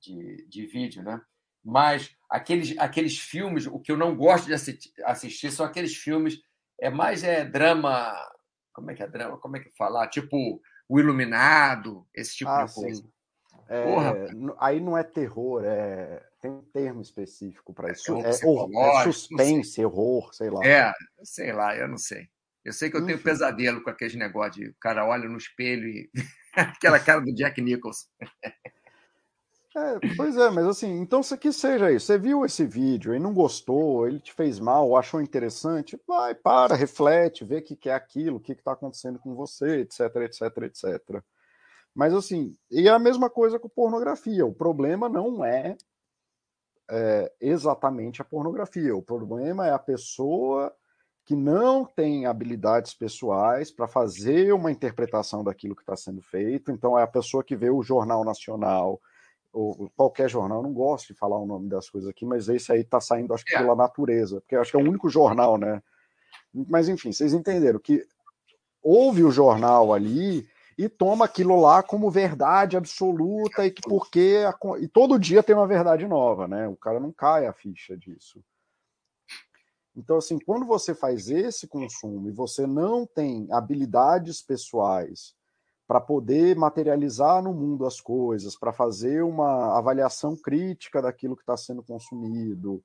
de, de, vídeo, né? Mas aqueles, aqueles filmes, o que eu não gosto de assistir, assistir são aqueles filmes, é mais é drama, como é que é drama, como é que falar? Tipo O Iluminado, esse tipo ah, de coisa. Sim. É, aí não é terror, é tem um termo específico para isso. É, é, é suspense, horror, sei lá. É, sei lá, eu não sei. Eu sei que eu Enfim. tenho pesadelo com aqueles negócios de o cara olha no espelho e aquela cara do Jack Nicholson. É, pois é, mas assim, então se que seja isso, você viu esse vídeo e não gostou, ele te fez mal, achou interessante, vai, para, reflete, vê o que, que é aquilo, o que está acontecendo com você, etc, etc, etc. Mas assim, e é a mesma coisa com pornografia. O problema não é é, exatamente a pornografia. O problema é a pessoa que não tem habilidades pessoais para fazer uma interpretação daquilo que está sendo feito. Então, é a pessoa que vê o Jornal Nacional, ou qualquer jornal, não gosto de falar o nome das coisas aqui, mas esse aí está saindo, acho que, é. pela natureza, porque acho que é o único jornal, né? Mas, enfim, vocês entenderam que houve o jornal ali e toma aquilo lá como verdade absoluta e que porque a, e todo dia tem uma verdade nova, né? O cara não cai a ficha disso. Então, assim, quando você faz esse consumo e você não tem habilidades pessoais para poder materializar no mundo as coisas, para fazer uma avaliação crítica daquilo que está sendo consumido,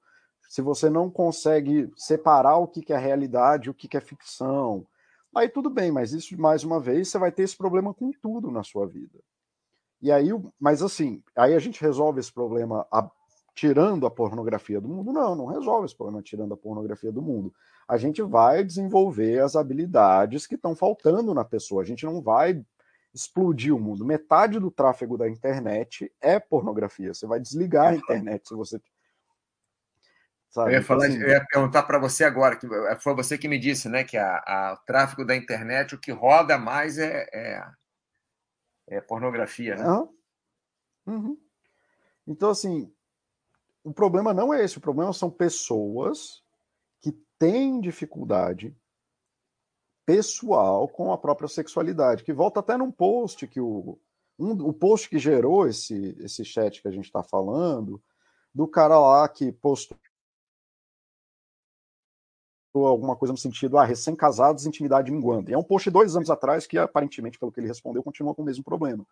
se você não consegue separar o que é realidade e o que é ficção, Aí tudo bem, mas isso, mais uma vez, você vai ter esse problema com tudo na sua vida. E aí, mas assim, aí a gente resolve esse problema a, tirando a pornografia do mundo? Não, não resolve esse problema tirando a pornografia do mundo. A gente vai desenvolver as habilidades que estão faltando na pessoa. A gente não vai explodir o mundo. Metade do tráfego da internet é pornografia. Você vai desligar a internet se você Sabe? Eu, ia falar, assim, eu ia perguntar para você agora, que foi você que me disse, né, que a, a, o tráfego da internet, o que roda mais é, é, é pornografia, né? Uhum. Uhum. Então, assim, o problema não é esse, o problema são pessoas que têm dificuldade pessoal com a própria sexualidade, que volta até num post que o, um, o post que gerou esse, esse chat que a gente está falando, do cara lá que postou alguma coisa no sentido, ah, recém-casados, intimidade minguando. E é um post de dois anos atrás que, aparentemente, pelo que ele respondeu, continua com o mesmo problema.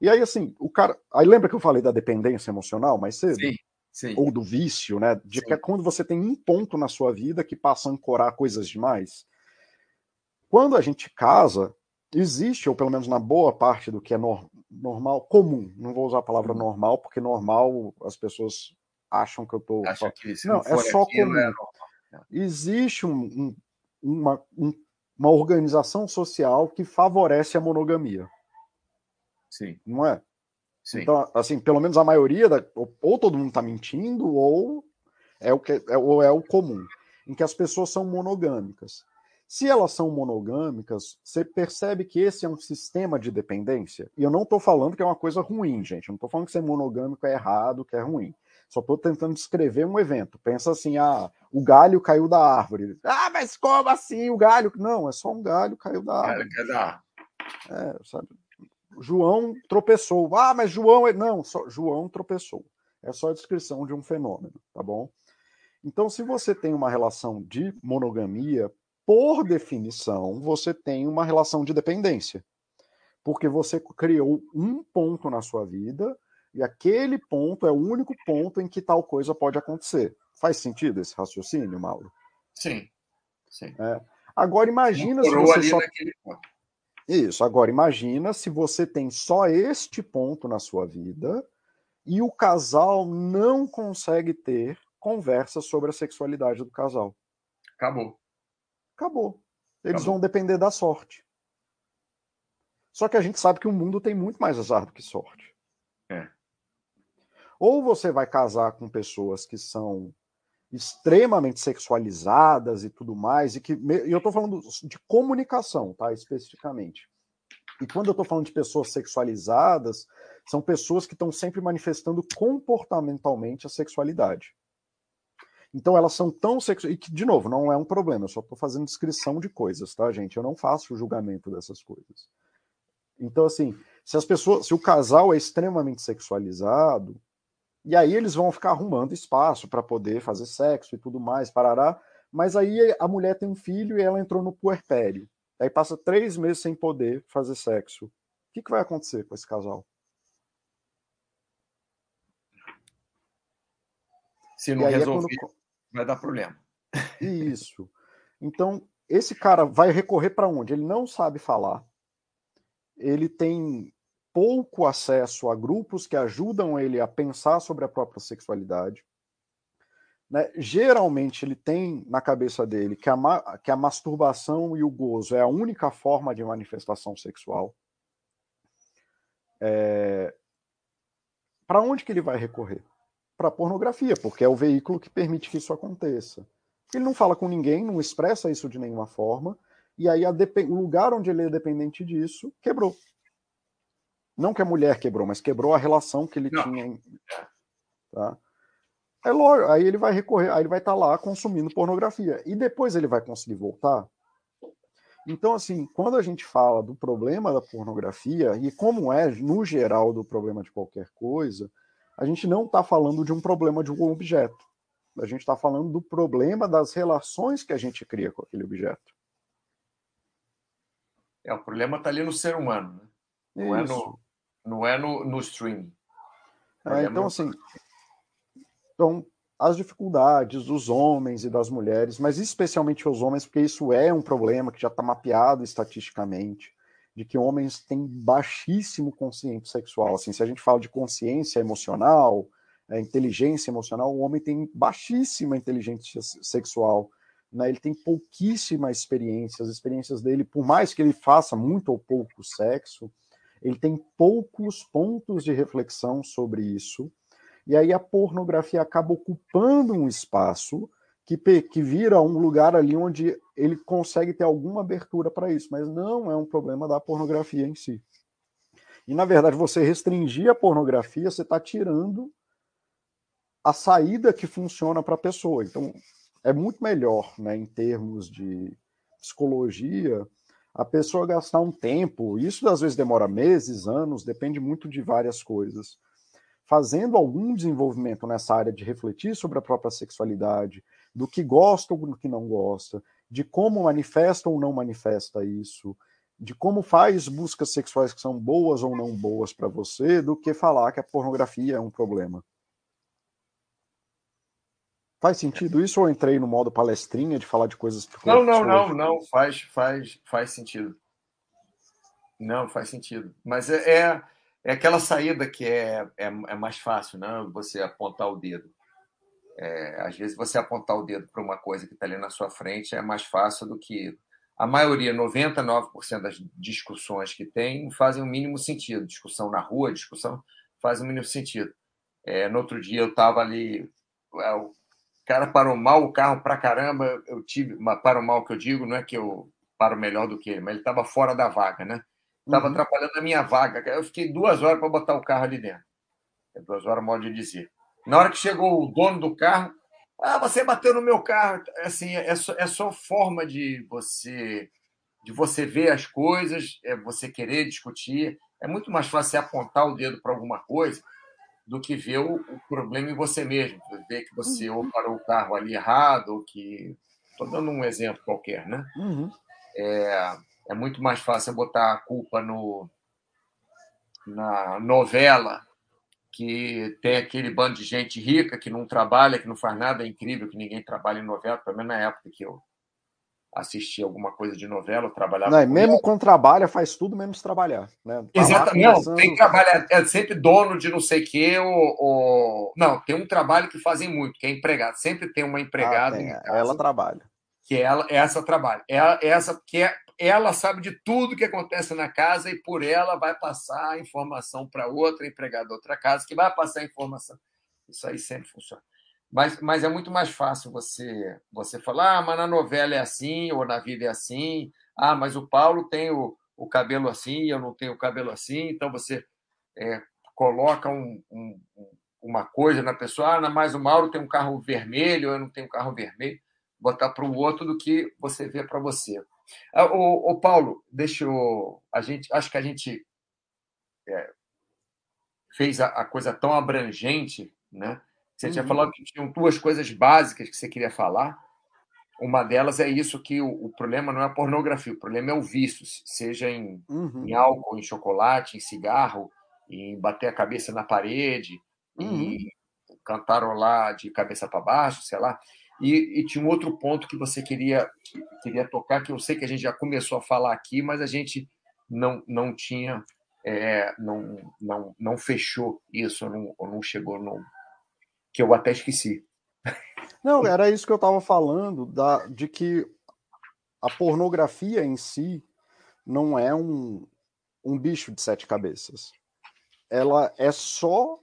E aí, assim, o cara. Aí lembra que eu falei da dependência emocional mais cedo? Sim, sim. Ou do vício, né? De sim. que é quando você tem um ponto na sua vida que passa a ancorar coisas demais. Quando a gente casa, existe, ou pelo menos na boa parte do que é no, normal, comum. Não vou usar a palavra uhum. normal, porque normal as pessoas acham que eu estou. Acha que não, não é só é comum. É existe um, um, uma, um, uma organização social que favorece a monogamia. Sim. Não é? Sim. Então, assim, pelo menos a maioria, da, ou, ou todo mundo está mentindo, ou é o que é, ou é o comum, em que as pessoas são monogâmicas. Se elas são monogâmicas, você percebe que esse é um sistema de dependência. E eu não estou falando que é uma coisa ruim, gente. Eu não estou falando que ser monogâmico é errado, que é ruim. Só estou tentando descrever um evento. Pensa assim, ah, o galho caiu da árvore. Ah, mas como assim o galho? Não, é só um galho caiu da árvore. Galho da É, sabe? João tropeçou. Ah, mas João. É... Não, só João tropeçou. É só a descrição de um fenômeno, tá bom? Então, se você tem uma relação de monogamia, por definição, você tem uma relação de dependência. Porque você criou um ponto na sua vida e aquele ponto é o único ponto em que tal coisa pode acontecer. Faz sentido esse raciocínio, Mauro? Sim. Sim. É. Agora imagina se você só. Isso, agora imagina se você tem só este ponto na sua vida e o casal não consegue ter conversa sobre a sexualidade do casal. Acabou. Acabou. Eles Acabou. vão depender da sorte. Só que a gente sabe que o mundo tem muito mais azar do que sorte. É. Ou você vai casar com pessoas que são extremamente sexualizadas e tudo mais, e que e eu estou falando de comunicação, tá? Especificamente. E quando eu estou falando de pessoas sexualizadas, são pessoas que estão sempre manifestando comportamentalmente a sexualidade. Então elas são tão sexuais. E que, de novo, não é um problema, eu só estou fazendo descrição de coisas, tá, gente? Eu não faço o julgamento dessas coisas. Então, assim, se as pessoas, se o casal é extremamente sexualizado, e aí eles vão ficar arrumando espaço para poder fazer sexo e tudo mais, parará. Mas aí a mulher tem um filho e ela entrou no puerpério. Aí passa três meses sem poder fazer sexo. O que, que vai acontecer com esse casal? Se não é resolver, é quando vai dar problema. Isso. Então, esse cara vai recorrer para onde? Ele não sabe falar. Ele tem pouco acesso a grupos que ajudam ele a pensar sobre a própria sexualidade. Né? Geralmente, ele tem na cabeça dele que a, que a masturbação e o gozo é a única forma de manifestação sexual. É... Para onde que ele vai recorrer? Para pornografia, porque é o veículo que permite que isso aconteça. Ele não fala com ninguém, não expressa isso de nenhuma forma, e aí o lugar onde ele é dependente disso quebrou. Não que a mulher quebrou, mas quebrou a relação que ele não. tinha. Tá? É lógico, aí ele vai recorrer, aí ele vai estar tá lá consumindo pornografia. E depois ele vai conseguir voltar? Então, assim, quando a gente fala do problema da pornografia, e como é, no geral, do problema de qualquer coisa, a gente não está falando de um problema de um objeto. A gente está falando do problema das relações que a gente cria com aquele objeto. É, o problema está ali no ser humano, né? não, é no, não é no, no streaming. É, então, assim, então, as dificuldades dos homens e das mulheres, mas especialmente os homens, porque isso é um problema que já está mapeado estatisticamente de que homens têm baixíssimo consciente sexual. Assim, se a gente fala de consciência emocional, é, inteligência emocional, o homem tem baixíssima inteligência sexual. Né? Ele tem pouquíssima experiência. As experiências dele, por mais que ele faça muito ou pouco sexo, ele tem poucos pontos de reflexão sobre isso. E aí a pornografia acaba ocupando um espaço que, que vira um lugar ali onde ele consegue ter alguma abertura para isso, mas não é um problema da pornografia em si. E, na verdade, você restringir a pornografia, você está tirando a saída que funciona para a pessoa. Então, é muito melhor, né, em termos de psicologia, a pessoa gastar um tempo, isso às vezes demora meses, anos, depende muito de várias coisas, fazendo algum desenvolvimento nessa área de refletir sobre a própria sexualidade, do que gosta ou do que não gosta, de como manifesta ou não manifesta isso, de como faz buscas sexuais que são boas ou não boas para você, do que falar que a pornografia é um problema. Faz sentido isso ou entrei no modo palestrinha de falar de coisas Não, não, não, não, faz, faz, faz sentido. Não, faz sentido. Mas é, é, é aquela saída que é, é, é, mais fácil, né? Você apontar o dedo. É, às vezes você apontar o dedo para uma coisa que está ali na sua frente é mais fácil do que a maioria, 99% das discussões que tem, fazem o mínimo sentido. Discussão na rua, discussão faz o mínimo sentido. É, no outro dia eu estava ali, é, o cara parou mal o carro pra caramba. Eu tive, para o mal que eu digo, não é que eu paro melhor do que ele, mas ele estava fora da vaga, né? Estava uhum. atrapalhando a minha vaga. Eu fiquei duas horas para botar o carro ali dentro. É duas horas, modo de dizer. Na hora que chegou o dono do carro, ah, você bateu no meu carro. Assim, é só, é só forma de você de você ver as coisas, é você querer discutir. É muito mais fácil você apontar o dedo para alguma coisa do que ver o, o, problema em você mesmo. Ver que você uhum. ou parou o carro ali errado, ou que. Estou dando um exemplo qualquer, né? Uhum. É, é muito mais fácil botar a culpa no, na novela, que tem aquele bando de gente rica que não trabalha, que não faz nada, é incrível que ninguém trabalha em novela, pelo menos na época que eu assisti alguma coisa de novela, trabalhava. Não, mesmo quando trabalha, faz tudo menos trabalhar. Né? Tá Exatamente. Não, tem trabalho, é sempre dono de não sei o quê, ou, ou, Não, tem um trabalho que fazem muito, que é empregado. Sempre tem uma empregada. Ah, tem. ela trabalha. Que ela, essa trabalha. Ela, essa que é ela sabe de tudo que acontece na casa e por ela vai passar a informação para outra empregada da outra casa, que vai passar a informação. Isso aí sempre funciona. Mas, mas é muito mais fácil você você falar, ah, mas na novela é assim, ou na vida é assim. Ah, mas o Paulo tem o, o cabelo assim, eu não tenho o cabelo assim. Então você é, coloca um, um, uma coisa na pessoa, ah, mas o Mauro tem um carro vermelho, eu não tenho um carro vermelho. Botar para o outro do que você vê para você. Ah, o, o, Paulo, deixa eu. A gente, acho que a gente é, fez a, a, coisa tão abrangente, né? Você uhum. tinha falado que tinham duas coisas básicas que você queria falar. Uma delas é isso que o, o problema não é a pornografia, o problema é o vício, seja em, uhum. em álcool, em chocolate, em cigarro, em bater a cabeça na parede, uhum. em cantarolar de cabeça para baixo, sei lá. E, e, tinha um outro ponto que você queria, queria tocar, que eu sei que a gente já começou a falar aqui, mas a gente não, não tinha, é, não, não, não fechou isso, não, não chegou no. que eu até esqueci. Não, era isso que eu estava falando, da, de que a pornografia em si não é um, um bicho de sete cabeças. Ela é só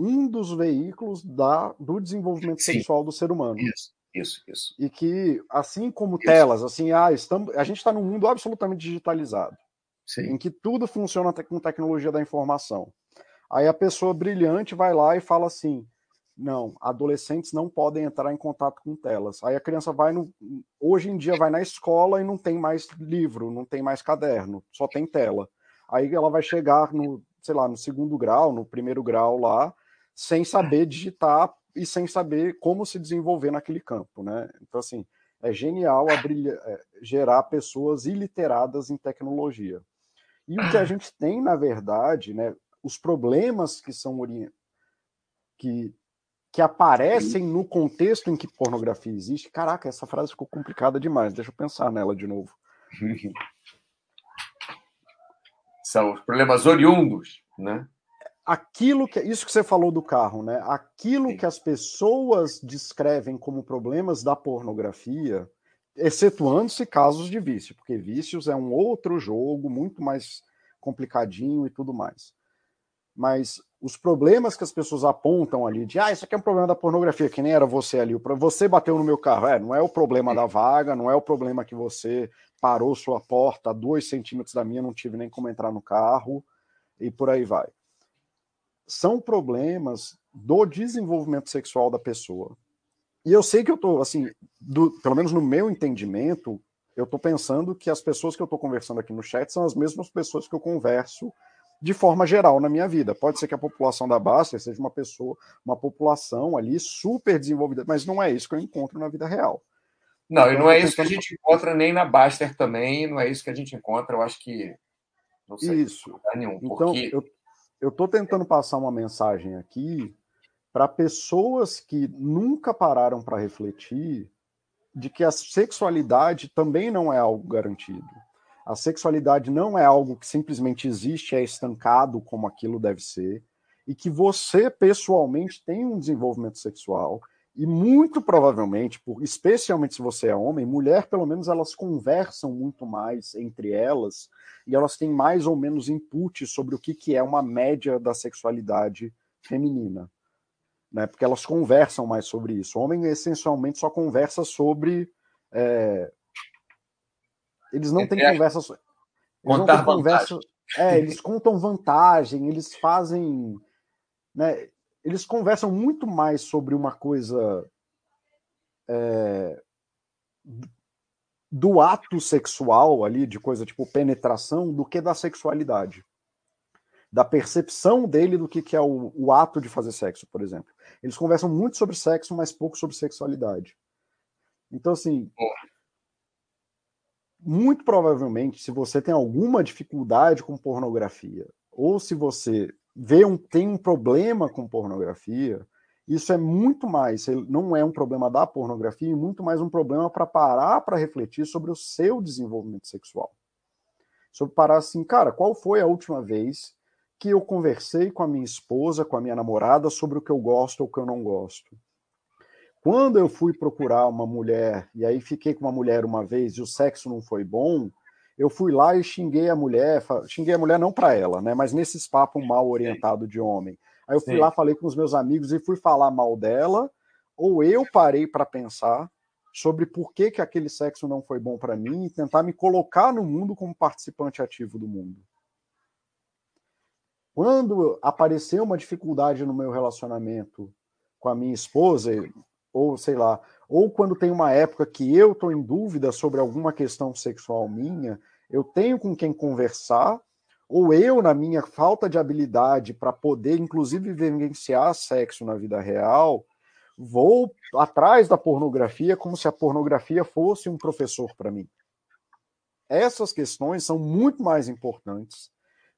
um dos veículos da, do desenvolvimento Sim. sexual do ser humano. Isso, isso, isso. E que, assim como isso. telas, assim, ah, estamos, a gente está num mundo absolutamente digitalizado, Sim. em que tudo funciona com tecnologia da informação. Aí a pessoa brilhante vai lá e fala assim: não, adolescentes não podem entrar em contato com telas. Aí a criança vai no. Hoje em dia vai na escola e não tem mais livro, não tem mais caderno, só tem tela. Aí ela vai chegar no, sei lá, no segundo grau, no primeiro grau lá, sem saber digitar e sem saber como se desenvolver naquele campo, né? Então, assim, é genial é, gerar pessoas iliteradas em tecnologia. E o que a gente tem, na verdade, né, os problemas que são que, que aparecem no contexto em que pornografia existe. Caraca, essa frase ficou complicada demais. Deixa eu pensar nela de novo. São os problemas oriundos, né? Aquilo que isso que você falou do carro, né? Aquilo Sim. que as pessoas descrevem como problemas da pornografia, excetuando-se casos de vício, porque vícios é um outro jogo muito mais complicadinho e tudo mais. Mas os problemas que as pessoas apontam ali de ah, isso aqui é um problema da pornografia, que nem era você ali, você bateu no meu carro, é, não é o problema da vaga, não é o problema que você parou sua porta a dois centímetros da minha, não tive nem como entrar no carro, e por aí vai são problemas do desenvolvimento sexual da pessoa. E eu sei que eu estou, assim, do, pelo menos no meu entendimento, eu estou pensando que as pessoas que eu estou conversando aqui no chat são as mesmas pessoas que eu converso de forma geral na minha vida. Pode ser que a população da Baster seja uma pessoa, uma população ali super desenvolvida, mas não é isso que eu encontro na vida real. Não, então, e não é isso que a gente encontra nem na Baster também, não é isso que a gente encontra, eu acho que. Não sei, isso. Nenhum, então, porque... eu estou tentando passar uma mensagem aqui para pessoas que nunca pararam para refletir de que a sexualidade também não é algo garantido. A sexualidade não é algo que simplesmente existe, é estancado como aquilo deve ser, e que você pessoalmente tem um desenvolvimento sexual e muito provavelmente, por, especialmente se você é homem, mulher, pelo menos elas conversam muito mais entre elas e elas têm mais ou menos input sobre o que, que é uma média da sexualidade feminina. Né? Porque elas conversam mais sobre isso. O homem essencialmente só conversa sobre. É... Eles não têm conversa. Eles Contar não têm conversa. É, eles contam vantagem, eles fazem. Né? Eles conversam muito mais sobre uma coisa é, do ato sexual ali, de coisa tipo penetração, do que da sexualidade. Da percepção dele do que, que é o, o ato de fazer sexo, por exemplo. Eles conversam muito sobre sexo, mas pouco sobre sexualidade. Então, assim. Muito provavelmente, se você tem alguma dificuldade com pornografia, ou se você vê um, tem um problema com pornografia, isso é muito mais, não é um problema da pornografia, muito mais um problema para parar para refletir sobre o seu desenvolvimento sexual. Sobre parar assim, cara, qual foi a última vez que eu conversei com a minha esposa, com a minha namorada, sobre o que eu gosto ou o que eu não gosto? Quando eu fui procurar uma mulher, e aí fiquei com uma mulher uma vez e o sexo não foi bom, eu fui lá e xinguei a mulher, xinguei a mulher não para ela, né, mas nesses papos mal orientado de homem. Aí eu fui Sim. lá, falei com os meus amigos e fui falar mal dela, ou eu parei para pensar sobre por que, que aquele sexo não foi bom para mim e tentar me colocar no mundo como participante ativo do mundo. Quando apareceu uma dificuldade no meu relacionamento com a minha esposa, ou sei lá, ou quando tem uma época que eu estou em dúvida sobre alguma questão sexual minha, eu tenho com quem conversar, ou eu, na minha falta de habilidade para poder, inclusive, vivenciar sexo na vida real, vou atrás da pornografia como se a pornografia fosse um professor para mim. Essas questões são muito mais importantes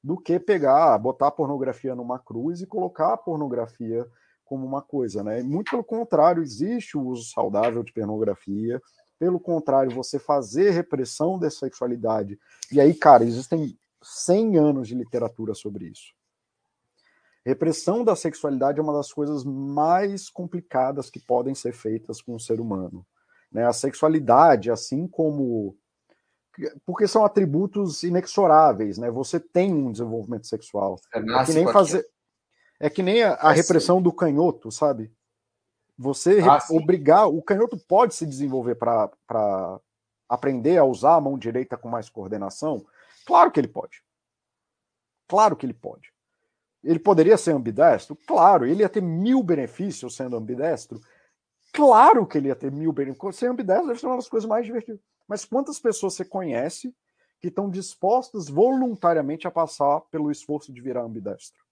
do que pegar, botar a pornografia numa cruz e colocar a pornografia como uma coisa, né? Muito pelo contrário, existe o uso saudável de pornografia, pelo contrário, você fazer repressão da sexualidade. E aí, cara, existem 100 anos de literatura sobre isso. Repressão da sexualidade é uma das coisas mais complicadas que podem ser feitas com o ser humano. Né? A sexualidade, assim como. Porque são atributos inexoráveis, né? Você tem um desenvolvimento sexual. É, é que nem fazer. É que nem a, a repressão do canhoto, sabe? Você ah, obrigar. O canhoto pode se desenvolver para aprender a usar a mão direita com mais coordenação? Claro que ele pode. Claro que ele pode. Ele poderia ser ambidestro? Claro. Ele ia ter mil benefícios sendo ambidestro? Claro que ele ia ter mil benefícios. Ser ambidestro deve ser uma das coisas mais divertidas. Mas quantas pessoas você conhece que estão dispostas voluntariamente a passar pelo esforço de virar ambidestro?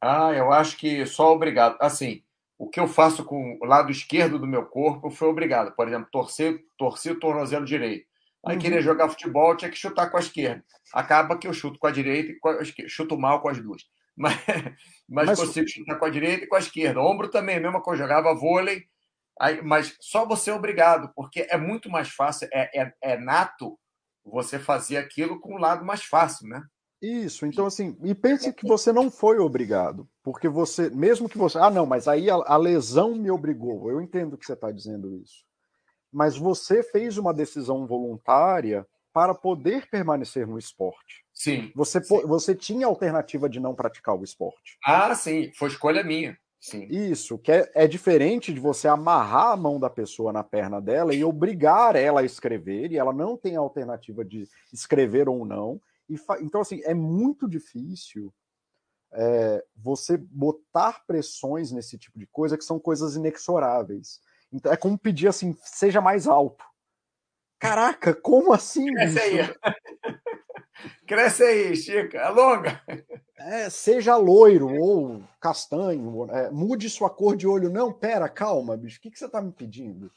Ah, eu acho que só obrigado. Assim, o que eu faço com o lado esquerdo do meu corpo foi obrigado. Por exemplo, torcer, torcer o tornozelo direito. Aí uhum. queria jogar futebol, tinha que chutar com a esquerda. Acaba que eu chuto com a direita e com a esquerda. Chuto mal com as duas. Mas, mas, mas, consigo chutar com a direita e com a esquerda. Ombro também, mesmo que eu jogava vôlei. Aí, mas só você é obrigado, porque é muito mais fácil, é, é, é nato você fazer aquilo com o lado mais fácil, né? Isso, então assim, e pense que você não foi obrigado, porque você, mesmo que você, ah não, mas aí a, a lesão me obrigou, eu entendo que você está dizendo isso, mas você fez uma decisão voluntária para poder permanecer no esporte. Sim. Você, sim. você tinha a alternativa de não praticar o esporte. Ah, sim, foi escolha minha. Sim. Isso, que é, é diferente de você amarrar a mão da pessoa na perna dela e obrigar ela a escrever, e ela não tem a alternativa de escrever ou não, então, assim, é muito difícil é, você botar pressões nesse tipo de coisa que são coisas inexoráveis. Então, é como pedir assim, seja mais alto. Caraca, como assim? Cresce aí. Cresce aí, Chica, alonga. É, seja loiro ou castanho, é, mude sua cor de olho. Não, pera, calma, bicho, o que, que você está me pedindo?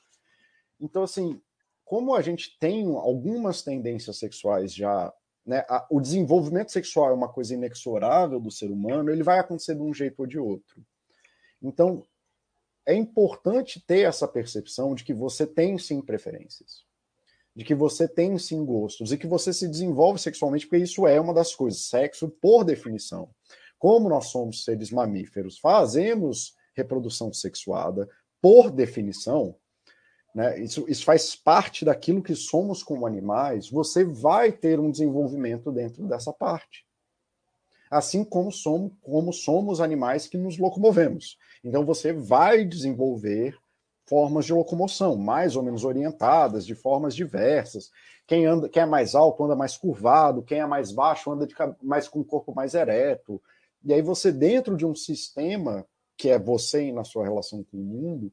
Então, assim, como a gente tem algumas tendências sexuais já, né, a, o desenvolvimento sexual é uma coisa inexorável do ser humano, ele vai acontecer de um jeito ou de outro. Então, é importante ter essa percepção de que você tem sim preferências, de que você tem sim gostos e que você se desenvolve sexualmente, porque isso é uma das coisas. Sexo, por definição, como nós somos seres mamíferos, fazemos reprodução sexuada, por definição, né, isso, isso faz parte daquilo que somos como animais, você vai ter um desenvolvimento dentro dessa parte. Assim como somos, como somos animais que nos locomovemos. Então você vai desenvolver formas de locomoção, mais ou menos orientadas, de formas diversas. Quem anda, quem é mais alto anda mais curvado, quem é mais baixo anda de, mais com o corpo mais ereto. E aí você dentro de um sistema que é você na sua relação com o mundo,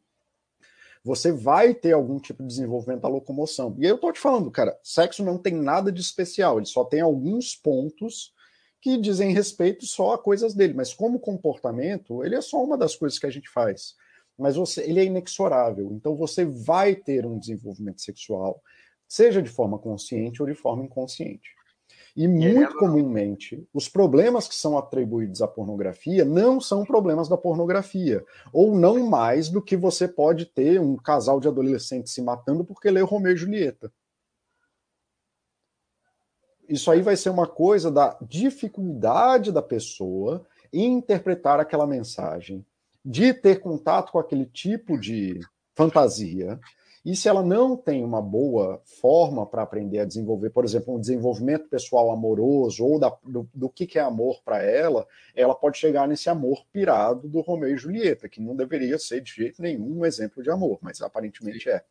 você vai ter algum tipo de desenvolvimento da locomoção. E eu tô te falando, cara, sexo não tem nada de especial, ele só tem alguns pontos que dizem respeito só a coisas dele, mas como comportamento, ele é só uma das coisas que a gente faz. Mas você, ele é inexorável, então você vai ter um desenvolvimento sexual, seja de forma consciente ou de forma inconsciente. E muito comumente, os problemas que são atribuídos à pornografia não são problemas da pornografia, ou não mais do que você pode ter um casal de adolescentes se matando porque lê Romeu e Julieta. Isso aí vai ser uma coisa da dificuldade da pessoa em interpretar aquela mensagem, de ter contato com aquele tipo de fantasia, e se ela não tem uma boa forma para aprender a desenvolver, por exemplo, um desenvolvimento pessoal amoroso ou da, do, do que, que é amor para ela, ela pode chegar nesse amor pirado do Romeu e Julieta, que não deveria ser de jeito nenhum um exemplo de amor, mas aparentemente é.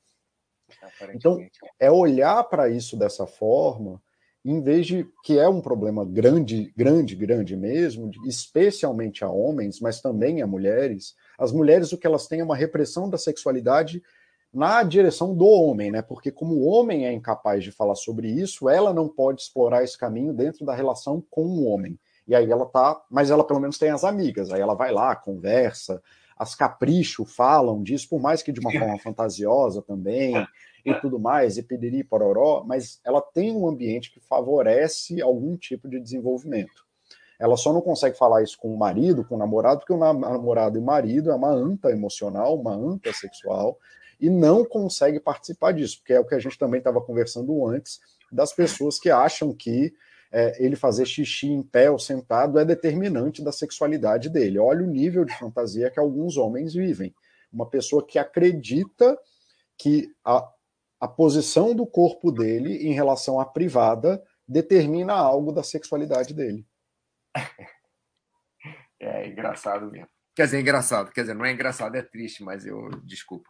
Aparentemente. Então, é olhar para isso dessa forma, em vez de que é um problema grande, grande, grande mesmo, especialmente a homens, mas também a mulheres. As mulheres, o que elas têm é uma repressão da sexualidade na direção do homem, né? Porque como o homem é incapaz de falar sobre isso, ela não pode explorar esse caminho dentro da relação com o homem. E aí ela tá, mas ela pelo menos tem as amigas, aí ela vai lá, conversa, as capricho falam disso, por mais que de uma forma fantasiosa também, e tudo mais, e pediri pororó, mas ela tem um ambiente que favorece algum tipo de desenvolvimento. Ela só não consegue falar isso com o marido, com o namorado, porque o namorado e o marido é uma anta emocional, uma anta sexual, e não consegue participar disso, porque é o que a gente também estava conversando antes, das pessoas que acham que é, ele fazer xixi em pé ou sentado é determinante da sexualidade dele. Olha o nível de fantasia que alguns homens vivem. Uma pessoa que acredita que a, a posição do corpo dele em relação à privada determina algo da sexualidade dele. É engraçado mesmo. Quer dizer, engraçado. Quer dizer, não é engraçado, é triste, mas eu desculpa.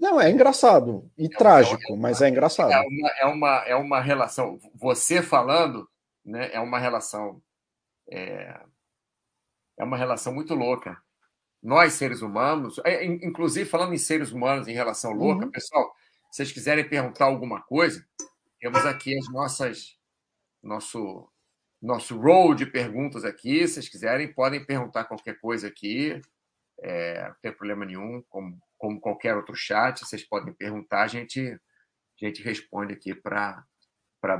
Não, é engraçado e é trágico, uma, mas é engraçado. É uma, é, uma, é uma relação. Você falando, né, é uma relação. É, é uma relação muito louca. Nós, seres humanos, é, inclusive falando em seres humanos em relação louca, uhum. pessoal, se vocês quiserem perguntar alguma coisa, temos aqui as nossas. Nosso, nosso roll de perguntas aqui. Se vocês quiserem, podem perguntar qualquer coisa aqui. É, não tem problema nenhum, como como qualquer outro chat, vocês podem perguntar, a gente, a gente responde aqui para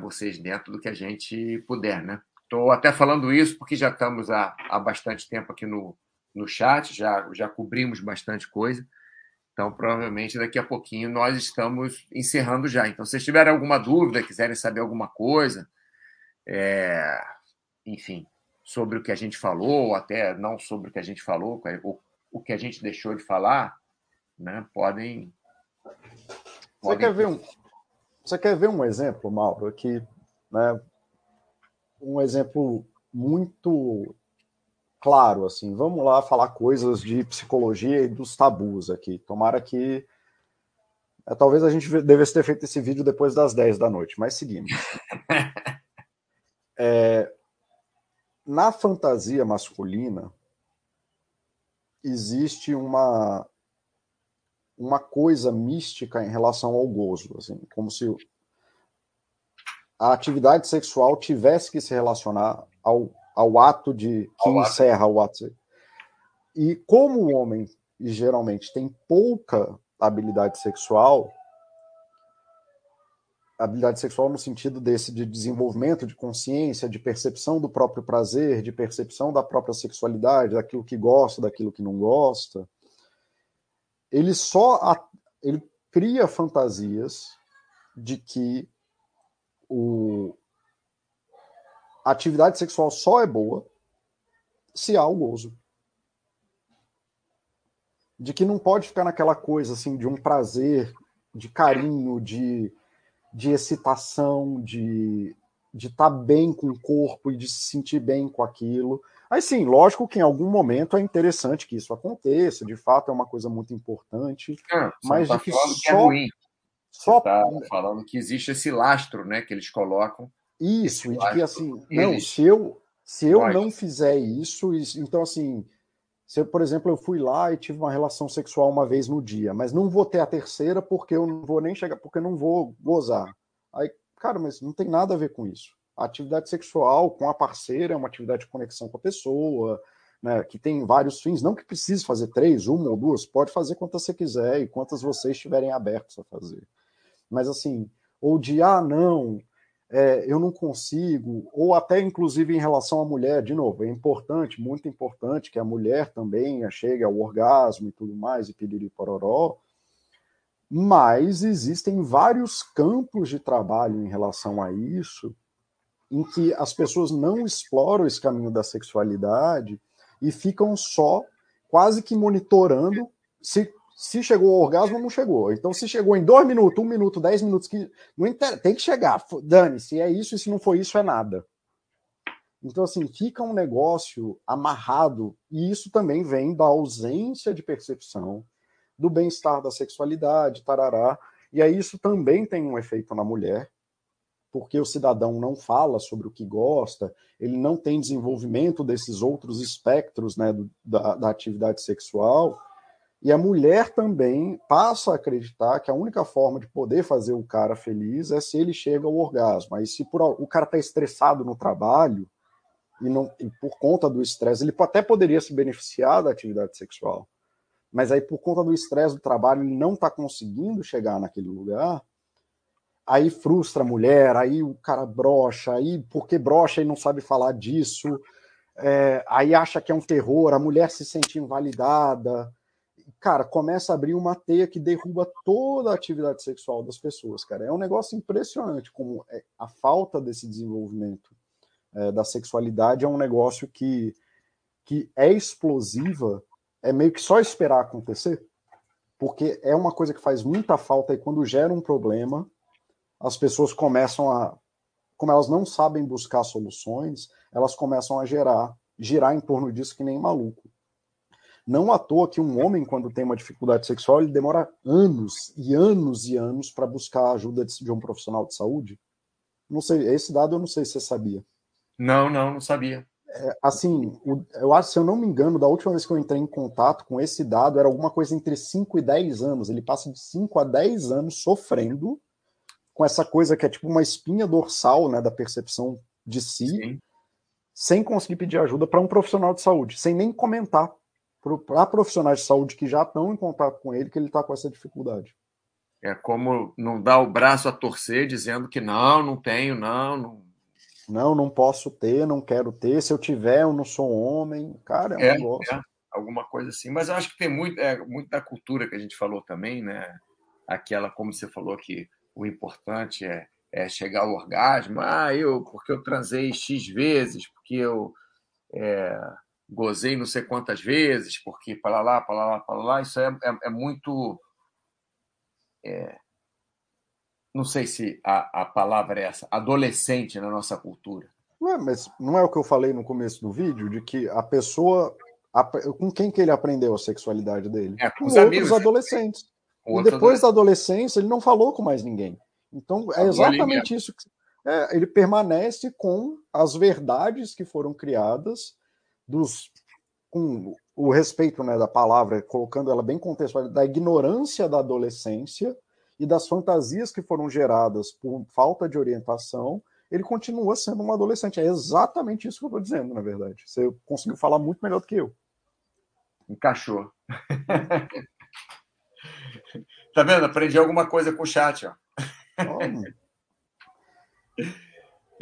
vocês dentro do que a gente puder, né? Estou até falando isso porque já estamos há, há bastante tempo aqui no, no chat, já, já cobrimos bastante coisa. Então, provavelmente, daqui a pouquinho nós estamos encerrando já. Então, se vocês tiverem alguma dúvida, quiserem saber alguma coisa, é... enfim, sobre o que a gente falou, ou até não sobre o que a gente falou, o, o que a gente deixou de falar, né, podem. Você, quer ver um, você quer ver um exemplo, Mauro, aqui? Né, um exemplo muito claro, assim. Vamos lá falar coisas de psicologia e dos tabus aqui. Tomara que. É, talvez a gente devesse ter feito esse vídeo depois das 10 da noite, mas seguimos. é, na fantasia masculina, existe uma uma coisa mística em relação ao gozo, assim, como se a atividade sexual tivesse que se relacionar ao, ao ato de que ao encerra ato. o ato. E como o homem geralmente tem pouca habilidade sexual, habilidade sexual no sentido desse de desenvolvimento de consciência, de percepção do próprio prazer, de percepção da própria sexualidade, daquilo que gosta, daquilo que não gosta, ele só ele cria fantasias de que o, a atividade sexual só é boa se há o gozo. De que não pode ficar naquela coisa assim de um prazer, de carinho, de, de excitação, de de estar tá bem com o corpo e de se sentir bem com aquilo. Aí sim, lógico que em algum momento é interessante que isso aconteça, de fato é uma coisa muito importante, ah, mas tá de que só... Que é ruim. Só está falando que existe esse lastro, né, que eles colocam. Isso, e de que assim, não, se eu se eu não fizer isso, isso, então assim, se eu, por exemplo, eu fui lá e tive uma relação sexual uma vez no dia, mas não vou ter a terceira porque eu não vou nem chegar, porque eu não vou gozar. Aí, cara, mas não tem nada a ver com isso. A atividade sexual com a parceira é uma atividade de conexão com a pessoa, né, que tem vários fins, não que precise fazer três, uma ou duas, pode fazer quantas você quiser e quantas vocês estiverem abertos a fazer. Mas assim, ou de, ah, não, é, eu não consigo, ou até inclusive em relação à mulher, de novo, é importante, muito importante que a mulher também chegue ao orgasmo e tudo mais, e piriri pororó, mas existem vários campos de trabalho em relação a isso, em que as pessoas não exploram esse caminho da sexualidade e ficam só quase que monitorando se se chegou ao orgasmo, não chegou. Então, se chegou em dois minutos, um minuto, dez minutos, que não inter... tem que chegar. Dane, se é isso e se não for isso, é nada. Então, assim, fica um negócio amarrado, e isso também vem da ausência de percepção do bem-estar da sexualidade, tarará. E aí isso também tem um efeito na mulher, porque o cidadão não fala sobre o que gosta, ele não tem desenvolvimento desses outros espectros né, do, da, da atividade sexual e a mulher também passa a acreditar que a única forma de poder fazer o cara feliz é se ele chega ao orgasmo. Aí, se por, o cara está estressado no trabalho, e, não, e por conta do estresse, ele até poderia se beneficiar da atividade sexual. Mas aí, por conta do estresse do trabalho, ele não está conseguindo chegar naquele lugar. Aí frustra a mulher, aí o cara brocha, aí porque brocha e não sabe falar disso, é, aí acha que é um terror, a mulher se sente invalidada cara, começa a abrir uma teia que derruba toda a atividade sexual das pessoas, cara. É um negócio impressionante como é, a falta desse desenvolvimento é, da sexualidade é um negócio que, que é explosiva, é meio que só esperar acontecer, porque é uma coisa que faz muita falta e quando gera um problema, as pessoas começam a, como elas não sabem buscar soluções, elas começam a gerar, girar em torno disso que nem maluco. Não à toa que um homem, quando tem uma dificuldade sexual, ele demora anos e anos e anos para buscar a ajuda de um profissional de saúde. Não sei, esse dado eu não sei se você sabia. Não, não, não sabia. É, assim, eu acho, se eu não me engano, da última vez que eu entrei em contato com esse dado, era alguma coisa entre 5 e 10 anos. Ele passa de 5 a 10 anos sofrendo com essa coisa que é tipo uma espinha dorsal né, da percepção de si, Sim. sem conseguir pedir ajuda para um profissional de saúde, sem nem comentar para profissionais de saúde que já estão em contato com ele que ele está com essa dificuldade. É como não dar o braço a torcer dizendo que não, não tenho, não, não. Não, não posso ter, não quero ter. Se eu tiver, eu não sou homem. Cara, é um é, negócio. É, alguma coisa assim. Mas eu acho que tem muito, é, muito da cultura que a gente falou também, né? Aquela, como você falou, que o importante é, é chegar ao orgasmo. Ah, eu, porque eu transei X vezes, porque eu. É, gozei não sei quantas vezes, porque para lá, para lá, para lá, isso é, é, é muito. É, não sei se a, a palavra é essa, adolescente na nossa cultura. Não é, mas não é o que eu falei no começo do vídeo, de que a pessoa. A, com quem que ele aprendeu a sexualidade dele? É, com, com os outros adolescentes. E depois da adolescência, ele não falou com mais ninguém. Então, é exatamente isso. Que, é, ele permanece com as verdades que foram criadas dos com o respeito né, da palavra, colocando ela bem contextual, da ignorância da adolescência e das fantasias que foram geradas por falta de orientação, ele continua sendo um adolescente. É exatamente isso que eu estou dizendo, na verdade. Você conseguiu falar muito melhor do que eu. Encaixou. tá vendo? Aprendi alguma coisa com o chat, ó.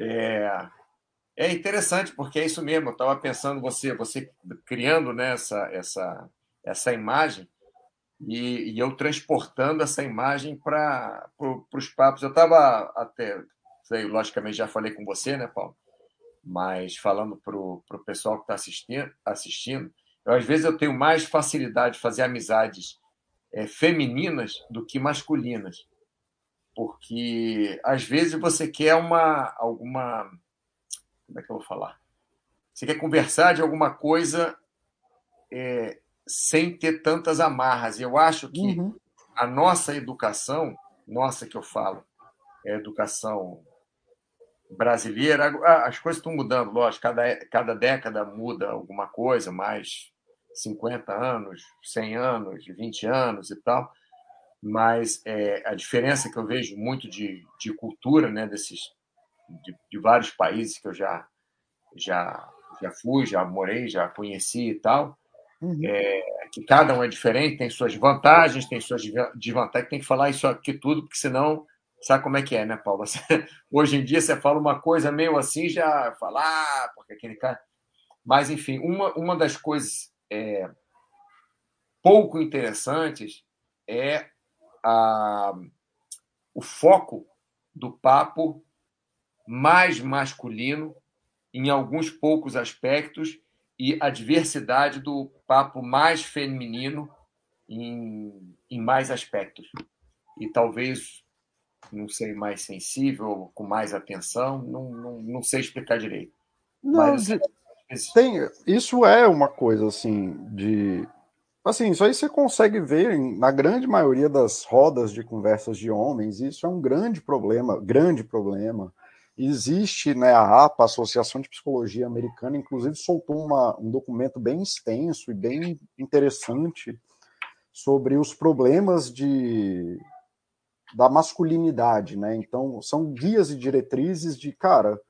É, é interessante, porque é isso mesmo. Eu estava pensando, você você criando né, essa, essa, essa imagem e, e eu transportando essa imagem para pro, os papos. Eu estava até, sei, logicamente já falei com você, né, Paulo? Mas falando para o pessoal que está assistindo, assistindo eu, às vezes eu tenho mais facilidade de fazer amizades é, femininas do que masculinas. Porque às vezes você quer uma alguma como é que eu vou falar? Você quer conversar de alguma coisa é, sem ter tantas amarras. Eu acho que uhum. a nossa educação, nossa que eu falo, é educação brasileira, as coisas estão mudando, lógico, cada, cada década muda alguma coisa, mais 50 anos, 100 anos, 20 anos e tal, mas é, a diferença que eu vejo muito de, de cultura, né, desses, de, de vários países que eu já, já, já fui, já morei, já conheci e tal, uhum. é, que cada um é diferente, tem suas vantagens, tem suas desvantagens, tem que falar isso aqui tudo, porque senão sabe como é que é, né, Paulo? Hoje em dia você fala uma coisa meio assim, já fala, ah, porque aquele cara. Mas, enfim, uma, uma das coisas é, pouco interessantes é a, o foco do papo mais masculino em alguns poucos aspectos e a diversidade do papo mais feminino em, em mais aspectos. E talvez, não sei, mais sensível, com mais atenção, não, não, não sei explicar direito. Não, Mas, tem, isso é uma coisa assim de. Assim, isso aí você consegue ver na grande maioria das rodas de conversas de homens, isso é um grande problema, grande problema. Existe, né, a APA, a Associação de Psicologia Americana, inclusive soltou uma, um documento bem extenso e bem interessante sobre os problemas de, da masculinidade, né? Então, são guias e diretrizes de, cara,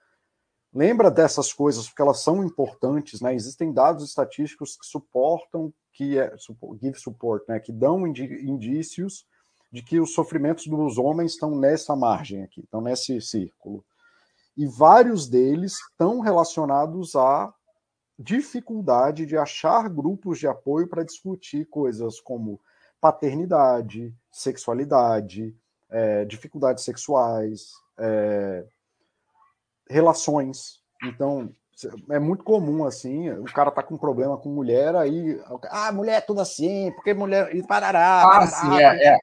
lembra dessas coisas porque elas são importantes, né? Existem dados estatísticos que suportam, que é, give support, né? Que dão indícios de que os sofrimentos dos homens estão nessa margem aqui, estão nesse círculo e vários deles estão relacionados à dificuldade de achar grupos de apoio para discutir coisas como paternidade, sexualidade, é, dificuldades sexuais, é, relações. Então, é muito comum assim, o cara tá com um problema com mulher, aí, ah, mulher é tudo assim, porque mulher. E parará, ah, sim, é, é.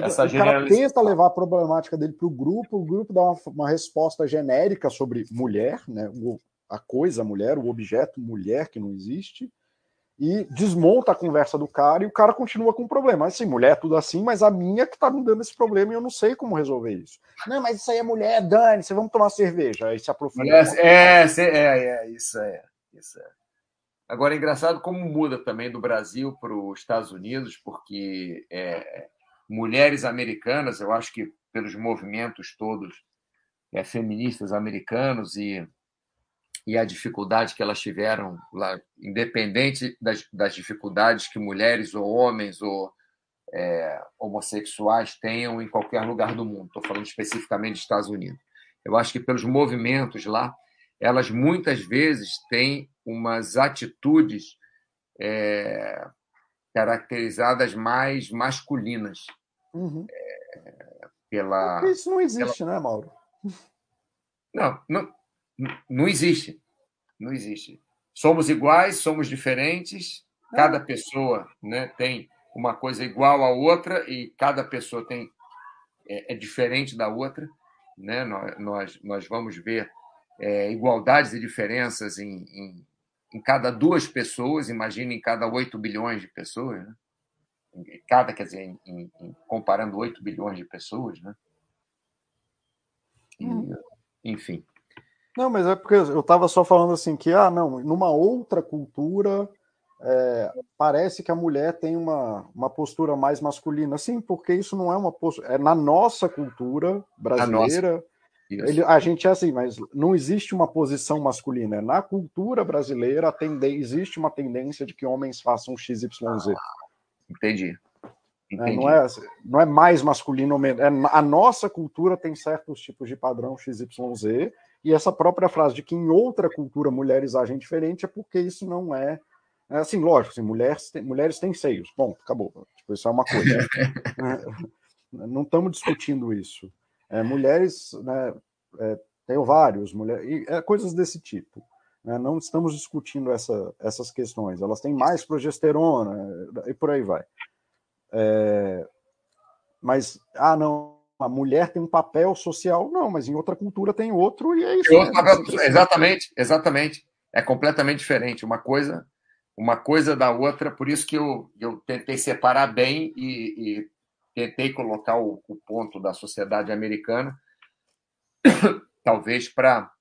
Essa o cara tenta levar a problemática dele para o grupo, o grupo dá uma, uma, resposta genérica sobre mulher, né, o, a coisa mulher, o objeto mulher que não existe, e desmonta a conversa do cara e o cara continua com o problema. Assim, mulher é tudo assim, mas a minha que está me dando esse problema e eu não sei como resolver isso. Não, mas isso aí é mulher, Dani, você vamos tomar cerveja. Aí se aprofunda. É, é, é, é, isso é, isso é. Agora, é engraçado como muda também do Brasil para os Estados Unidos, porque é, mulheres americanas, eu acho que pelos movimentos todos é, feministas americanos e, e a dificuldade que elas tiveram lá, independente das, das dificuldades que mulheres ou homens ou é, homossexuais tenham em qualquer lugar do mundo. Estou falando especificamente dos Estados Unidos. Eu acho que pelos movimentos lá, elas muitas vezes têm umas atitudes é, caracterizadas mais masculinas. Uhum. É, pela, Isso não existe, pela... né, Mauro? Não, não, não existe. Não existe. Somos iguais, somos diferentes, cada pessoa né, tem uma coisa igual à outra e cada pessoa tem é, é diferente da outra. Né? Nós, nós, vamos ver é, igualdades e diferenças em, em, em, cada duas pessoas, imagine em cada 8 bilhões de pessoas. Né? cada, quer dizer, em, em, comparando 8 bilhões de pessoas, né? E, hum. Enfim. Não, mas é porque eu estava só falando assim que, ah, não, numa outra cultura é, parece que a mulher tem uma, uma postura mais masculina. Sim, porque isso não é uma postura. É na nossa cultura brasileira. Nossa. Ele, a gente é assim, mas não existe uma posição masculina. Na cultura brasileira existe uma tendência de que homens façam XYZ. Entendi. Né? Não, é, não é mais masculino ou menos. É, a nossa cultura tem certos tipos de padrão XYZ, e essa própria frase de que em outra cultura mulheres agem diferente é porque isso não é. é assim, lógico, assim, mulheres, têm, mulheres têm seios. Bom, acabou. Tipo, isso é uma coisa. É, não estamos discutindo isso. É, mulheres né, é, têm ovários, mulher, e, é, coisas desse tipo. Né? Não estamos discutindo essa, essas questões. Elas têm mais progesterona e por aí vai. É, mas, ah, não, a mulher tem um papel social, não, mas em outra cultura tem outro, e é isso. Papel, exatamente, exatamente. É completamente diferente. Uma coisa uma coisa da outra, por isso que eu, eu tentei separar bem e, e tentei colocar o, o, ponto da sociedade americana, talvez para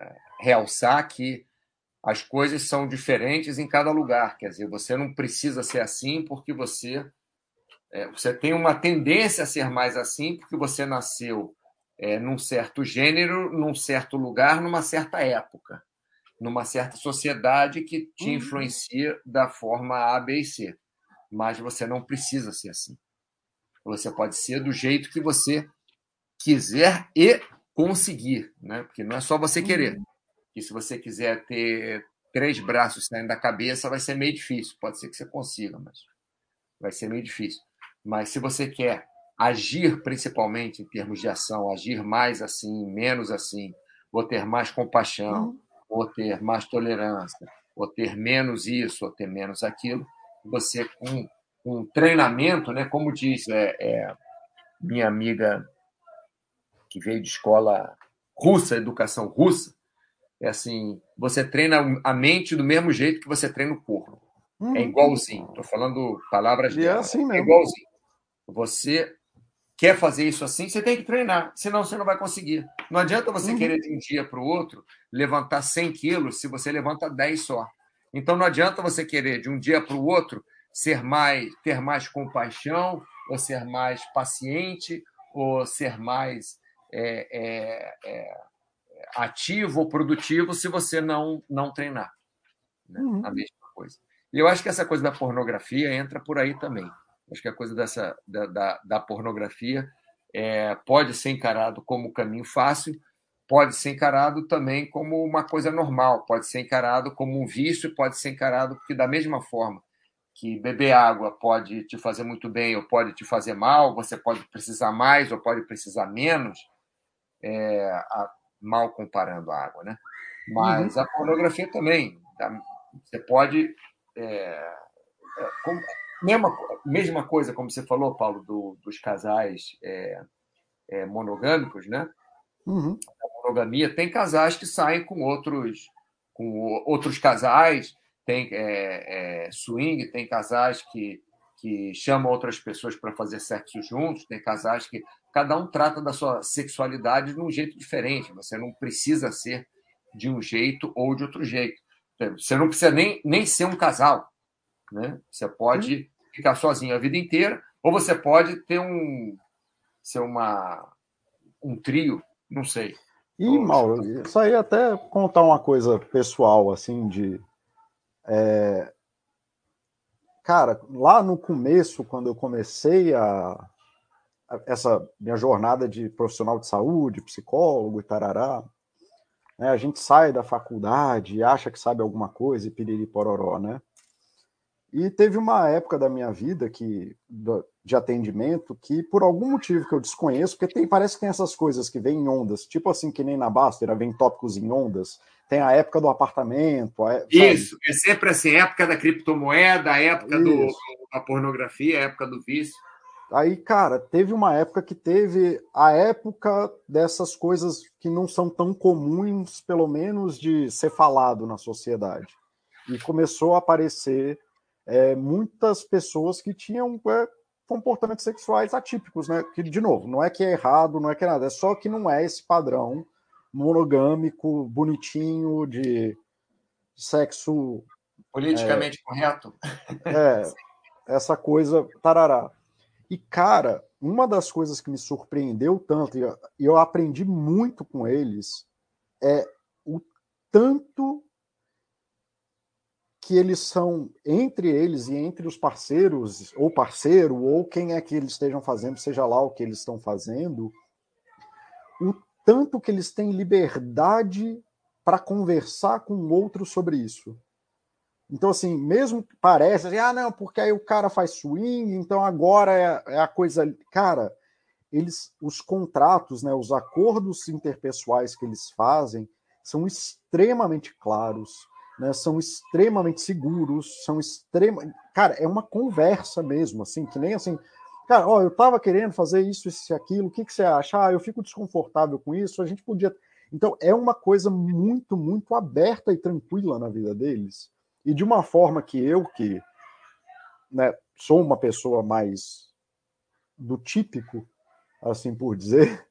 é, realçar que as coisas são diferentes em cada lugar. Quer dizer, você não precisa ser assim porque você é, você tem uma tendência a ser mais assim porque você nasceu é, num certo gênero, num certo lugar, numa certa época, numa certa sociedade que te uhum. influencia da forma A, B e C. Mas você não precisa ser assim. Você pode ser do jeito que você quiser e conseguir, né? Porque não é só você querer. Uhum. E se você quiser ter três braços saindo da cabeça, vai ser meio difícil. Pode ser que você consiga, mas vai ser meio difícil. Mas se você quer agir principalmente em termos de ação, agir mais assim, menos assim, ou ter mais compaixão, uhum. ou ter mais tolerância, ou ter menos isso, ou ter menos aquilo, você com um treinamento, né, como diz é, é, minha amiga que veio de escola russa, educação russa, é assim, você treina a mente do mesmo jeito que você treina o corpo. É uhum. É igualzinho. Estou falando palavras e é assim mesmo. É igualzinho. Você quer fazer isso assim, você tem que treinar, senão você não vai conseguir. Não adianta você uhum. querer de um dia para o outro levantar 100 quilos se você levanta 10 só. Então não adianta você querer de um dia para o outro ser mais, ter mais compaixão, ou ser mais paciente, ou ser mais é, é, é, ativo ou produtivo se você não, não treinar. Né? Uhum. A mesma coisa. E eu acho que essa coisa da pornografia entra por aí também. Acho que a coisa dessa, da, da, da pornografia é, pode ser encarado como caminho fácil, pode ser encarado também como uma coisa normal, pode ser encarado como um vício, pode ser encarado porque da mesma forma que beber água pode te fazer muito bem ou pode te fazer mal, você pode precisar mais ou pode precisar menos, é, a, mal comparando a água, né? Mas uhum. a pornografia também, tá? você pode é, é, como, mesma, mesma coisa, como você falou, Paulo, do, dos casais é, é, monogâmicos, né? Uhum. A monogamia tem casais que saem com outros, com outros casais, tem é, é, swing, tem casais que, que chamam outras pessoas para fazer sexo juntos, tem casais que cada um trata da sua sexualidade de um jeito diferente. Você não precisa ser de um jeito ou de outro jeito. Você não precisa nem, nem ser um casal. Né? Você pode ficar sozinho a vida inteira, ou você pode ter um ser uma um trio, não sei. E, Mauro, isso aí até contar uma coisa pessoal, assim, de. É... Cara, lá no começo, quando eu comecei a, a, essa minha jornada de profissional de saúde, psicólogo e tarará, né, a gente sai da faculdade e acha que sabe alguma coisa e piriri pororó, né? E teve uma época da minha vida que de atendimento que, por algum motivo que eu desconheço, porque tem, parece que tem essas coisas que vêm em ondas, tipo assim, que nem na Baster, vem tópicos em ondas, tem a época do apartamento. A, Isso, é sempre assim, época da criptomoeda, a época do, da pornografia, a época do vício. Aí, cara, teve uma época que teve a época dessas coisas que não são tão comuns, pelo menos, de ser falado na sociedade. E começou a aparecer é, muitas pessoas que tinham é, comportamentos sexuais atípicos, né? Que, de novo, não é que é errado, não é que é nada, é só que não é esse padrão monogâmico, bonitinho, de sexo. Politicamente é, correto. É, essa coisa, tarará. E, cara, uma das coisas que me surpreendeu tanto, e eu aprendi muito com eles, é o tanto que eles são entre eles e entre os parceiros, ou parceiro, ou quem é que eles estejam fazendo, seja lá o que eles estão fazendo, o tanto que eles têm liberdade para conversar com o outro sobre isso. Então, assim, mesmo que pareça, assim, ah, não, porque aí o cara faz swing, então agora é, é a coisa. Cara, eles, os contratos, né, os acordos interpessoais que eles fazem são extremamente claros, né, são extremamente seguros, são extrema. Cara, é uma conversa mesmo, assim, que nem assim. Cara, ó, eu tava querendo fazer isso, isso e aquilo, o que, que você acha? Ah, eu fico desconfortável com isso, a gente podia. Então, é uma coisa muito, muito aberta e tranquila na vida deles e de uma forma que eu, que né, sou uma pessoa mais do típico, assim por dizer,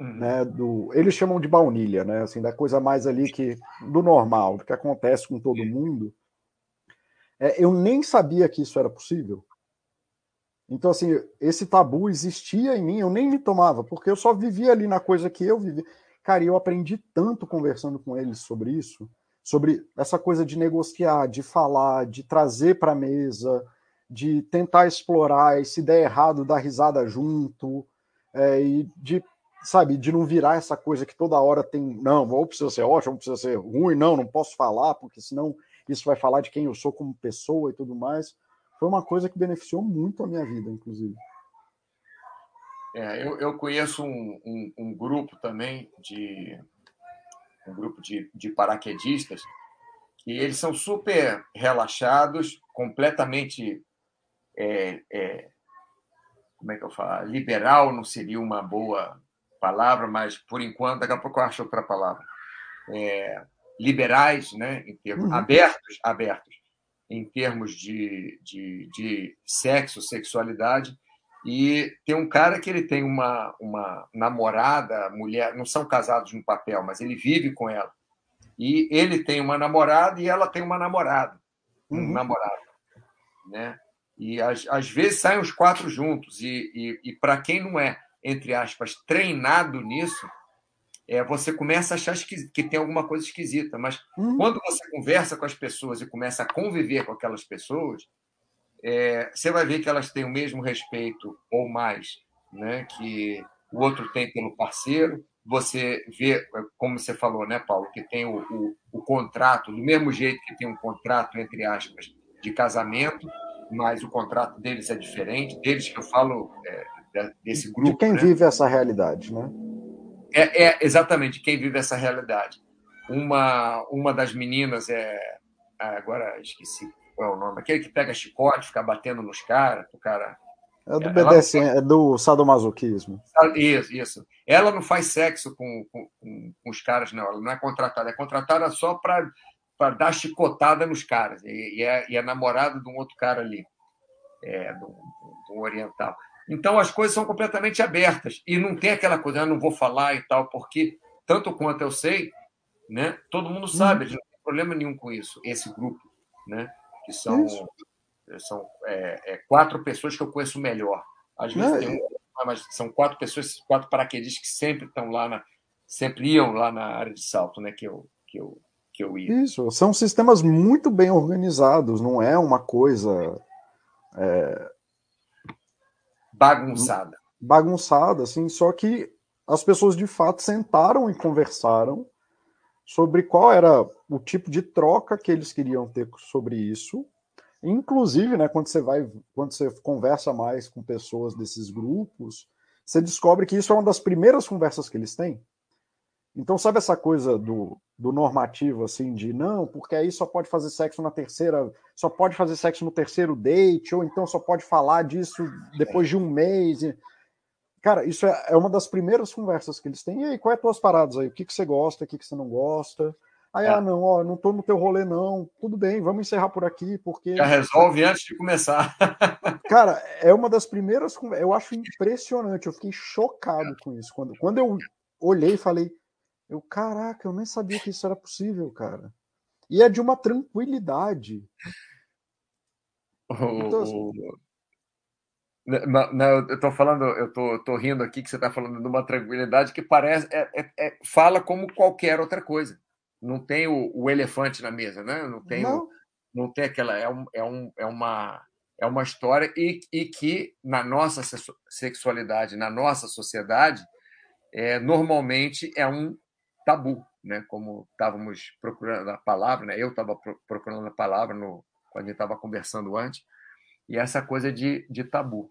uhum. né, do, eles chamam de baunilha, né, assim, da coisa mais ali que do normal, do que acontece com todo mundo. É, eu nem sabia que isso era possível. Então, assim, esse tabu existia em mim, eu nem me tomava, porque eu só vivia ali na coisa que eu vivia. Cara, eu aprendi tanto conversando com eles sobre isso sobre essa coisa de negociar, de falar, de trazer para a mesa, de tentar explorar e se der errado, dar risada junto, é, e de, sabe, de não virar essa coisa que toda hora tem, não, ou precisa ser ótimo, precisa ser ruim, não, não posso falar, porque senão isso vai falar de quem eu sou como pessoa e tudo mais. Foi uma coisa que beneficiou muito a minha vida, inclusive. É, eu, eu conheço um, um, um grupo também de um grupo de, de paraquedistas, e eles são super relaxados, completamente. É, é, como é que eu falo? Liberal não seria uma boa palavra, mas por enquanto, daqui a pouco eu acho outra palavra. É, liberais, né, em termos, uhum. abertos, abertos, em termos de, de, de sexo, sexualidade, e tem um cara que ele tem uma, uma namorada, mulher, não são casados no papel, mas ele vive com ela. E ele tem uma namorada e ela tem uma namorada, um uhum. namorado, né? E às, às vezes saem os quatro juntos. E, e, e para quem não é, entre aspas, treinado nisso, é, você começa a achar que, tem alguma coisa esquisita. Mas uhum. quando você conversa com as pessoas e começa a conviver com aquelas pessoas, é, você vai ver que elas têm o mesmo respeito ou mais né, que o outro tem pelo parceiro. Você vê, como você falou, né, Paulo, que tem o, o, o contrato, do mesmo jeito que tem um contrato, entre aspas, de casamento, mas o contrato deles é diferente, deles que eu falo é, desse grupo. De quem né? vive essa realidade, né? É, é, exatamente quem vive essa realidade. Uma, uma das meninas é. Agora esqueci qual é o nome? Aquele que pega chicote, fica batendo nos caras, o cara. É do BDSM, é do sadomasoquismo. Isso, isso. Ela não faz sexo com, com, com os caras, não. Ela não é contratada. É contratada só para dar chicotada nos caras. E, e, é, e é namorada de um outro cara ali, é, do, do, oriental. Então as coisas são completamente abertas. E não tem aquela coisa, ah, não vou falar e tal, porque, tanto quanto eu sei, né, todo mundo sabe, hum. não tem problema nenhum com isso, esse grupo. Né? que são, são é, é, quatro pessoas que eu conheço melhor. Às vezes Não, tem um, mas são quatro pessoas, quatro paraquedistas que sempre estão lá na, sempre iam lá na área de salto, né? Que eu, que eu, que eu ia. Isso, são sistemas muito bem organizados, não é uma coisa é... bagunçada. Bagunçada, assim, só que as pessoas de fato sentaram e conversaram sobre qual era o tipo de troca que eles queriam ter sobre isso. Inclusive, né, quando você vai, quando você conversa mais com pessoas desses grupos, você descobre que isso é uma das primeiras conversas que eles têm. Então, sabe essa coisa do, do normativo, assim, de não, porque aí só pode fazer sexo na terceira, só pode fazer sexo no terceiro date, ou então só pode falar disso depois de um mês. Cara, isso é, é, uma das primeiras conversas que eles têm. E aí, qual é as tuas paradas aí? O que, que você gosta, o que, que você não gosta? Aí, é. ah, não, ó, não tô no teu rolê, não. Tudo bem, vamos encerrar por aqui, porque. Já resolve antes de começar. Cara, é uma das primeiras conversas. Eu acho impressionante, eu fiquei chocado com isso. Quando, quando eu olhei e falei, eu, caraca, eu nem sabia que isso era possível, cara. E é de uma tranquilidade. Então, assim, não, não, eu estou falando, eu tô, tô rindo aqui que você está falando de uma tranquilidade que parece, é, é, é, fala como qualquer outra coisa. Não tem o, o, elefante na mesa, né? Não tem não. O, Não tem aquela. É, um, é, um, é, uma, é uma história e, e que, na nossa sexualidade, na nossa sociedade, é, normalmente é um tabu, né? como estávamos procurando a palavra, né? eu estava procurando a palavra no, quando a gente estava conversando antes, e essa coisa de, de tabu.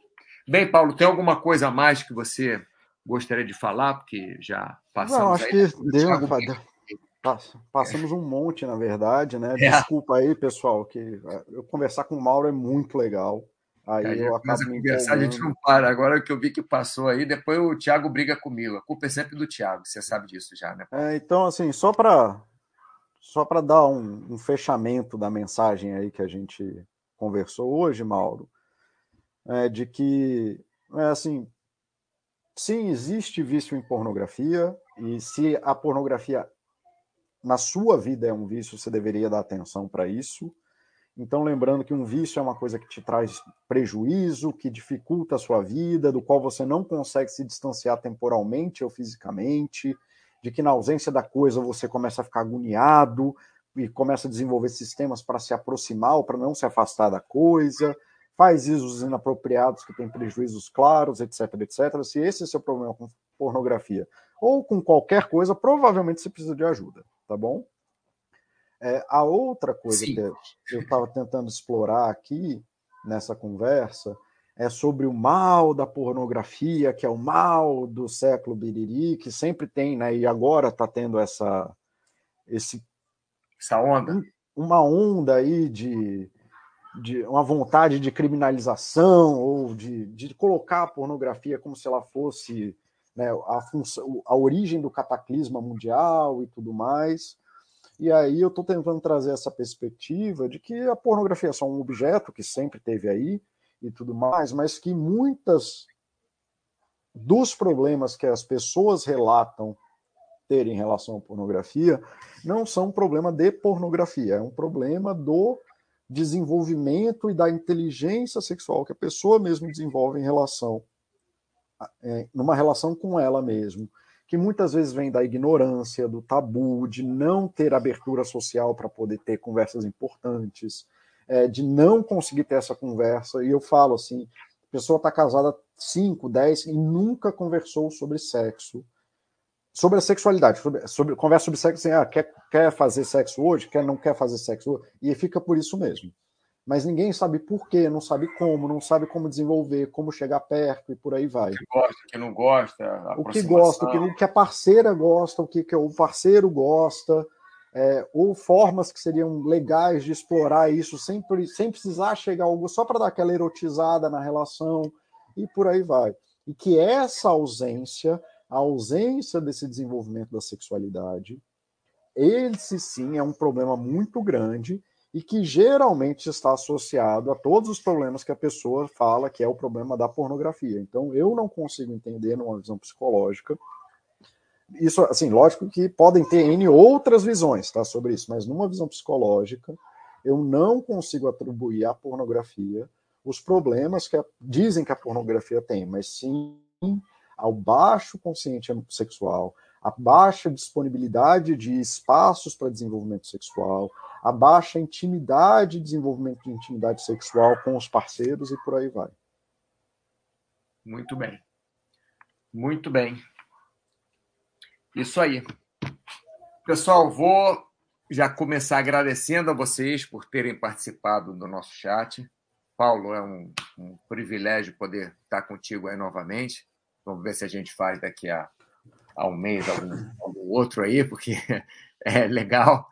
Bem, Paulo, tem alguma coisa a mais que você gostaria de falar? Porque já passamos. Não, acho aí, que deu, Passamos um monte, na verdade, né? É. Desculpa aí, pessoal, que é, eu conversar com o Mauro é muito legal. Aí é, eu acabo conversar, a gente não para. Agora que eu vi que passou aí, depois o Thiago briga comigo. A culpa é sempre do Thiago, você sabe disso já, né? É, então, assim, só para só para dar um, um, fechamento da mensagem aí que a gente conversou hoje, Mauro, é de que, é assim, sim, existe vício em pornografia, e se a pornografia na sua vida é um vício, você deveria dar atenção para isso. Então, lembrando que um vício é uma coisa que te traz prejuízo, que dificulta a sua vida, do qual você não consegue se distanciar temporalmente ou fisicamente, de que na ausência da coisa você começa a ficar agoniado e começa a desenvolver sistemas para se aproximar ou para não se afastar da coisa, faz usos inapropriados que têm prejuízos claros, etc, etc. Se esse é o seu problema com pornografia ou com qualquer coisa, provavelmente você precisa de ajuda tá bom? É, a outra coisa Sim. que eu estava tentando explorar aqui nessa conversa é sobre o mal da pornografia, que é o mal do século biriri, que sempre tem, né? E agora está tendo essa esse essa onda, uma onda aí de, de uma vontade de criminalização ou de, de colocar a pornografia como se ela fosse né, a, função, a origem do cataclisma mundial e tudo mais. E aí eu estou tentando trazer essa perspectiva de que a pornografia é só um objeto que sempre teve aí e tudo mais, mas que muitas dos problemas que as pessoas relatam ter em relação à pornografia não são um problema de pornografia, é um problema do desenvolvimento e da inteligência sexual que a pessoa mesmo desenvolve em relação é, numa relação com ela mesmo, que muitas vezes vem da ignorância, do tabu, de não ter abertura social para poder ter conversas importantes, é, de não conseguir ter essa conversa. E eu falo assim: a pessoa está casada 5, 10 e nunca conversou sobre sexo, sobre a sexualidade, sobre, sobre conversa sobre sexo, assim, ah, quer, quer fazer sexo hoje, quer não quer fazer sexo hoje, e fica por isso mesmo mas ninguém sabe por quê, não sabe como, não sabe como desenvolver, como chegar perto e por aí vai. O que gosta, o que não gosta, o que gosta, o que, a parceira gosta, o que, que o parceiro gosta, é, ou formas que seriam legais de explorar isso sem, sem precisar chegar algo só para dar aquela erotizada na relação e por aí vai. E que essa ausência, a ausência desse desenvolvimento da sexualidade, esse sim é um problema muito grande e que geralmente está associado a todos os problemas que a pessoa fala que é o problema da pornografia. Então, eu não consigo entender numa visão psicológica. Isso, assim, lógico que podem ter N outras visões tá, sobre isso, mas numa visão psicológica, eu não consigo atribuir à pornografia os problemas que a, dizem que a pornografia tem, mas sim ao baixo consciente sexual, a baixa disponibilidade de espaços para desenvolvimento sexual, a baixa intimidade, desenvolvimento de intimidade sexual com os parceiros e por aí vai. Muito bem. Muito bem. Isso aí. Pessoal, vou já começar agradecendo a vocês por terem participado do nosso chat. Paulo, é um, um privilégio poder estar contigo aí novamente. Vamos ver se a gente faz daqui a, a um mês algum, algum outro aí, porque é legal.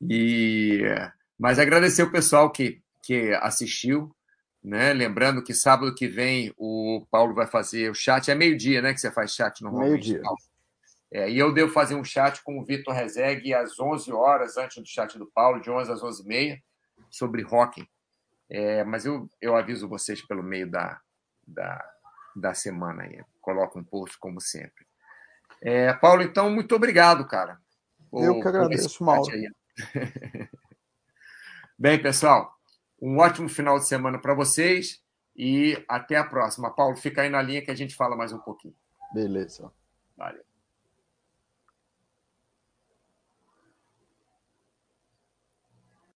E mas agradecer o pessoal que, que assistiu, né? Lembrando que sábado que vem o Paulo vai fazer o chat, é meio-dia, né? Que você faz chat normalmente. Meio-dia. É, e eu devo fazer um chat com o Vitor Rezegue às 11 horas, antes do chat do Paulo, de 11 às 11h30, sobre rock. É, mas eu, eu aviso vocês pelo meio da, da, da semana aí. Coloco um post, como sempre. É, Paulo, então, muito obrigado, cara. Eu que agradeço, Mauro. Bem, pessoal, um ótimo final de semana para vocês e até a próxima. Paulo, fica aí na linha que a gente fala mais um pouquinho. Beleza. Valeu.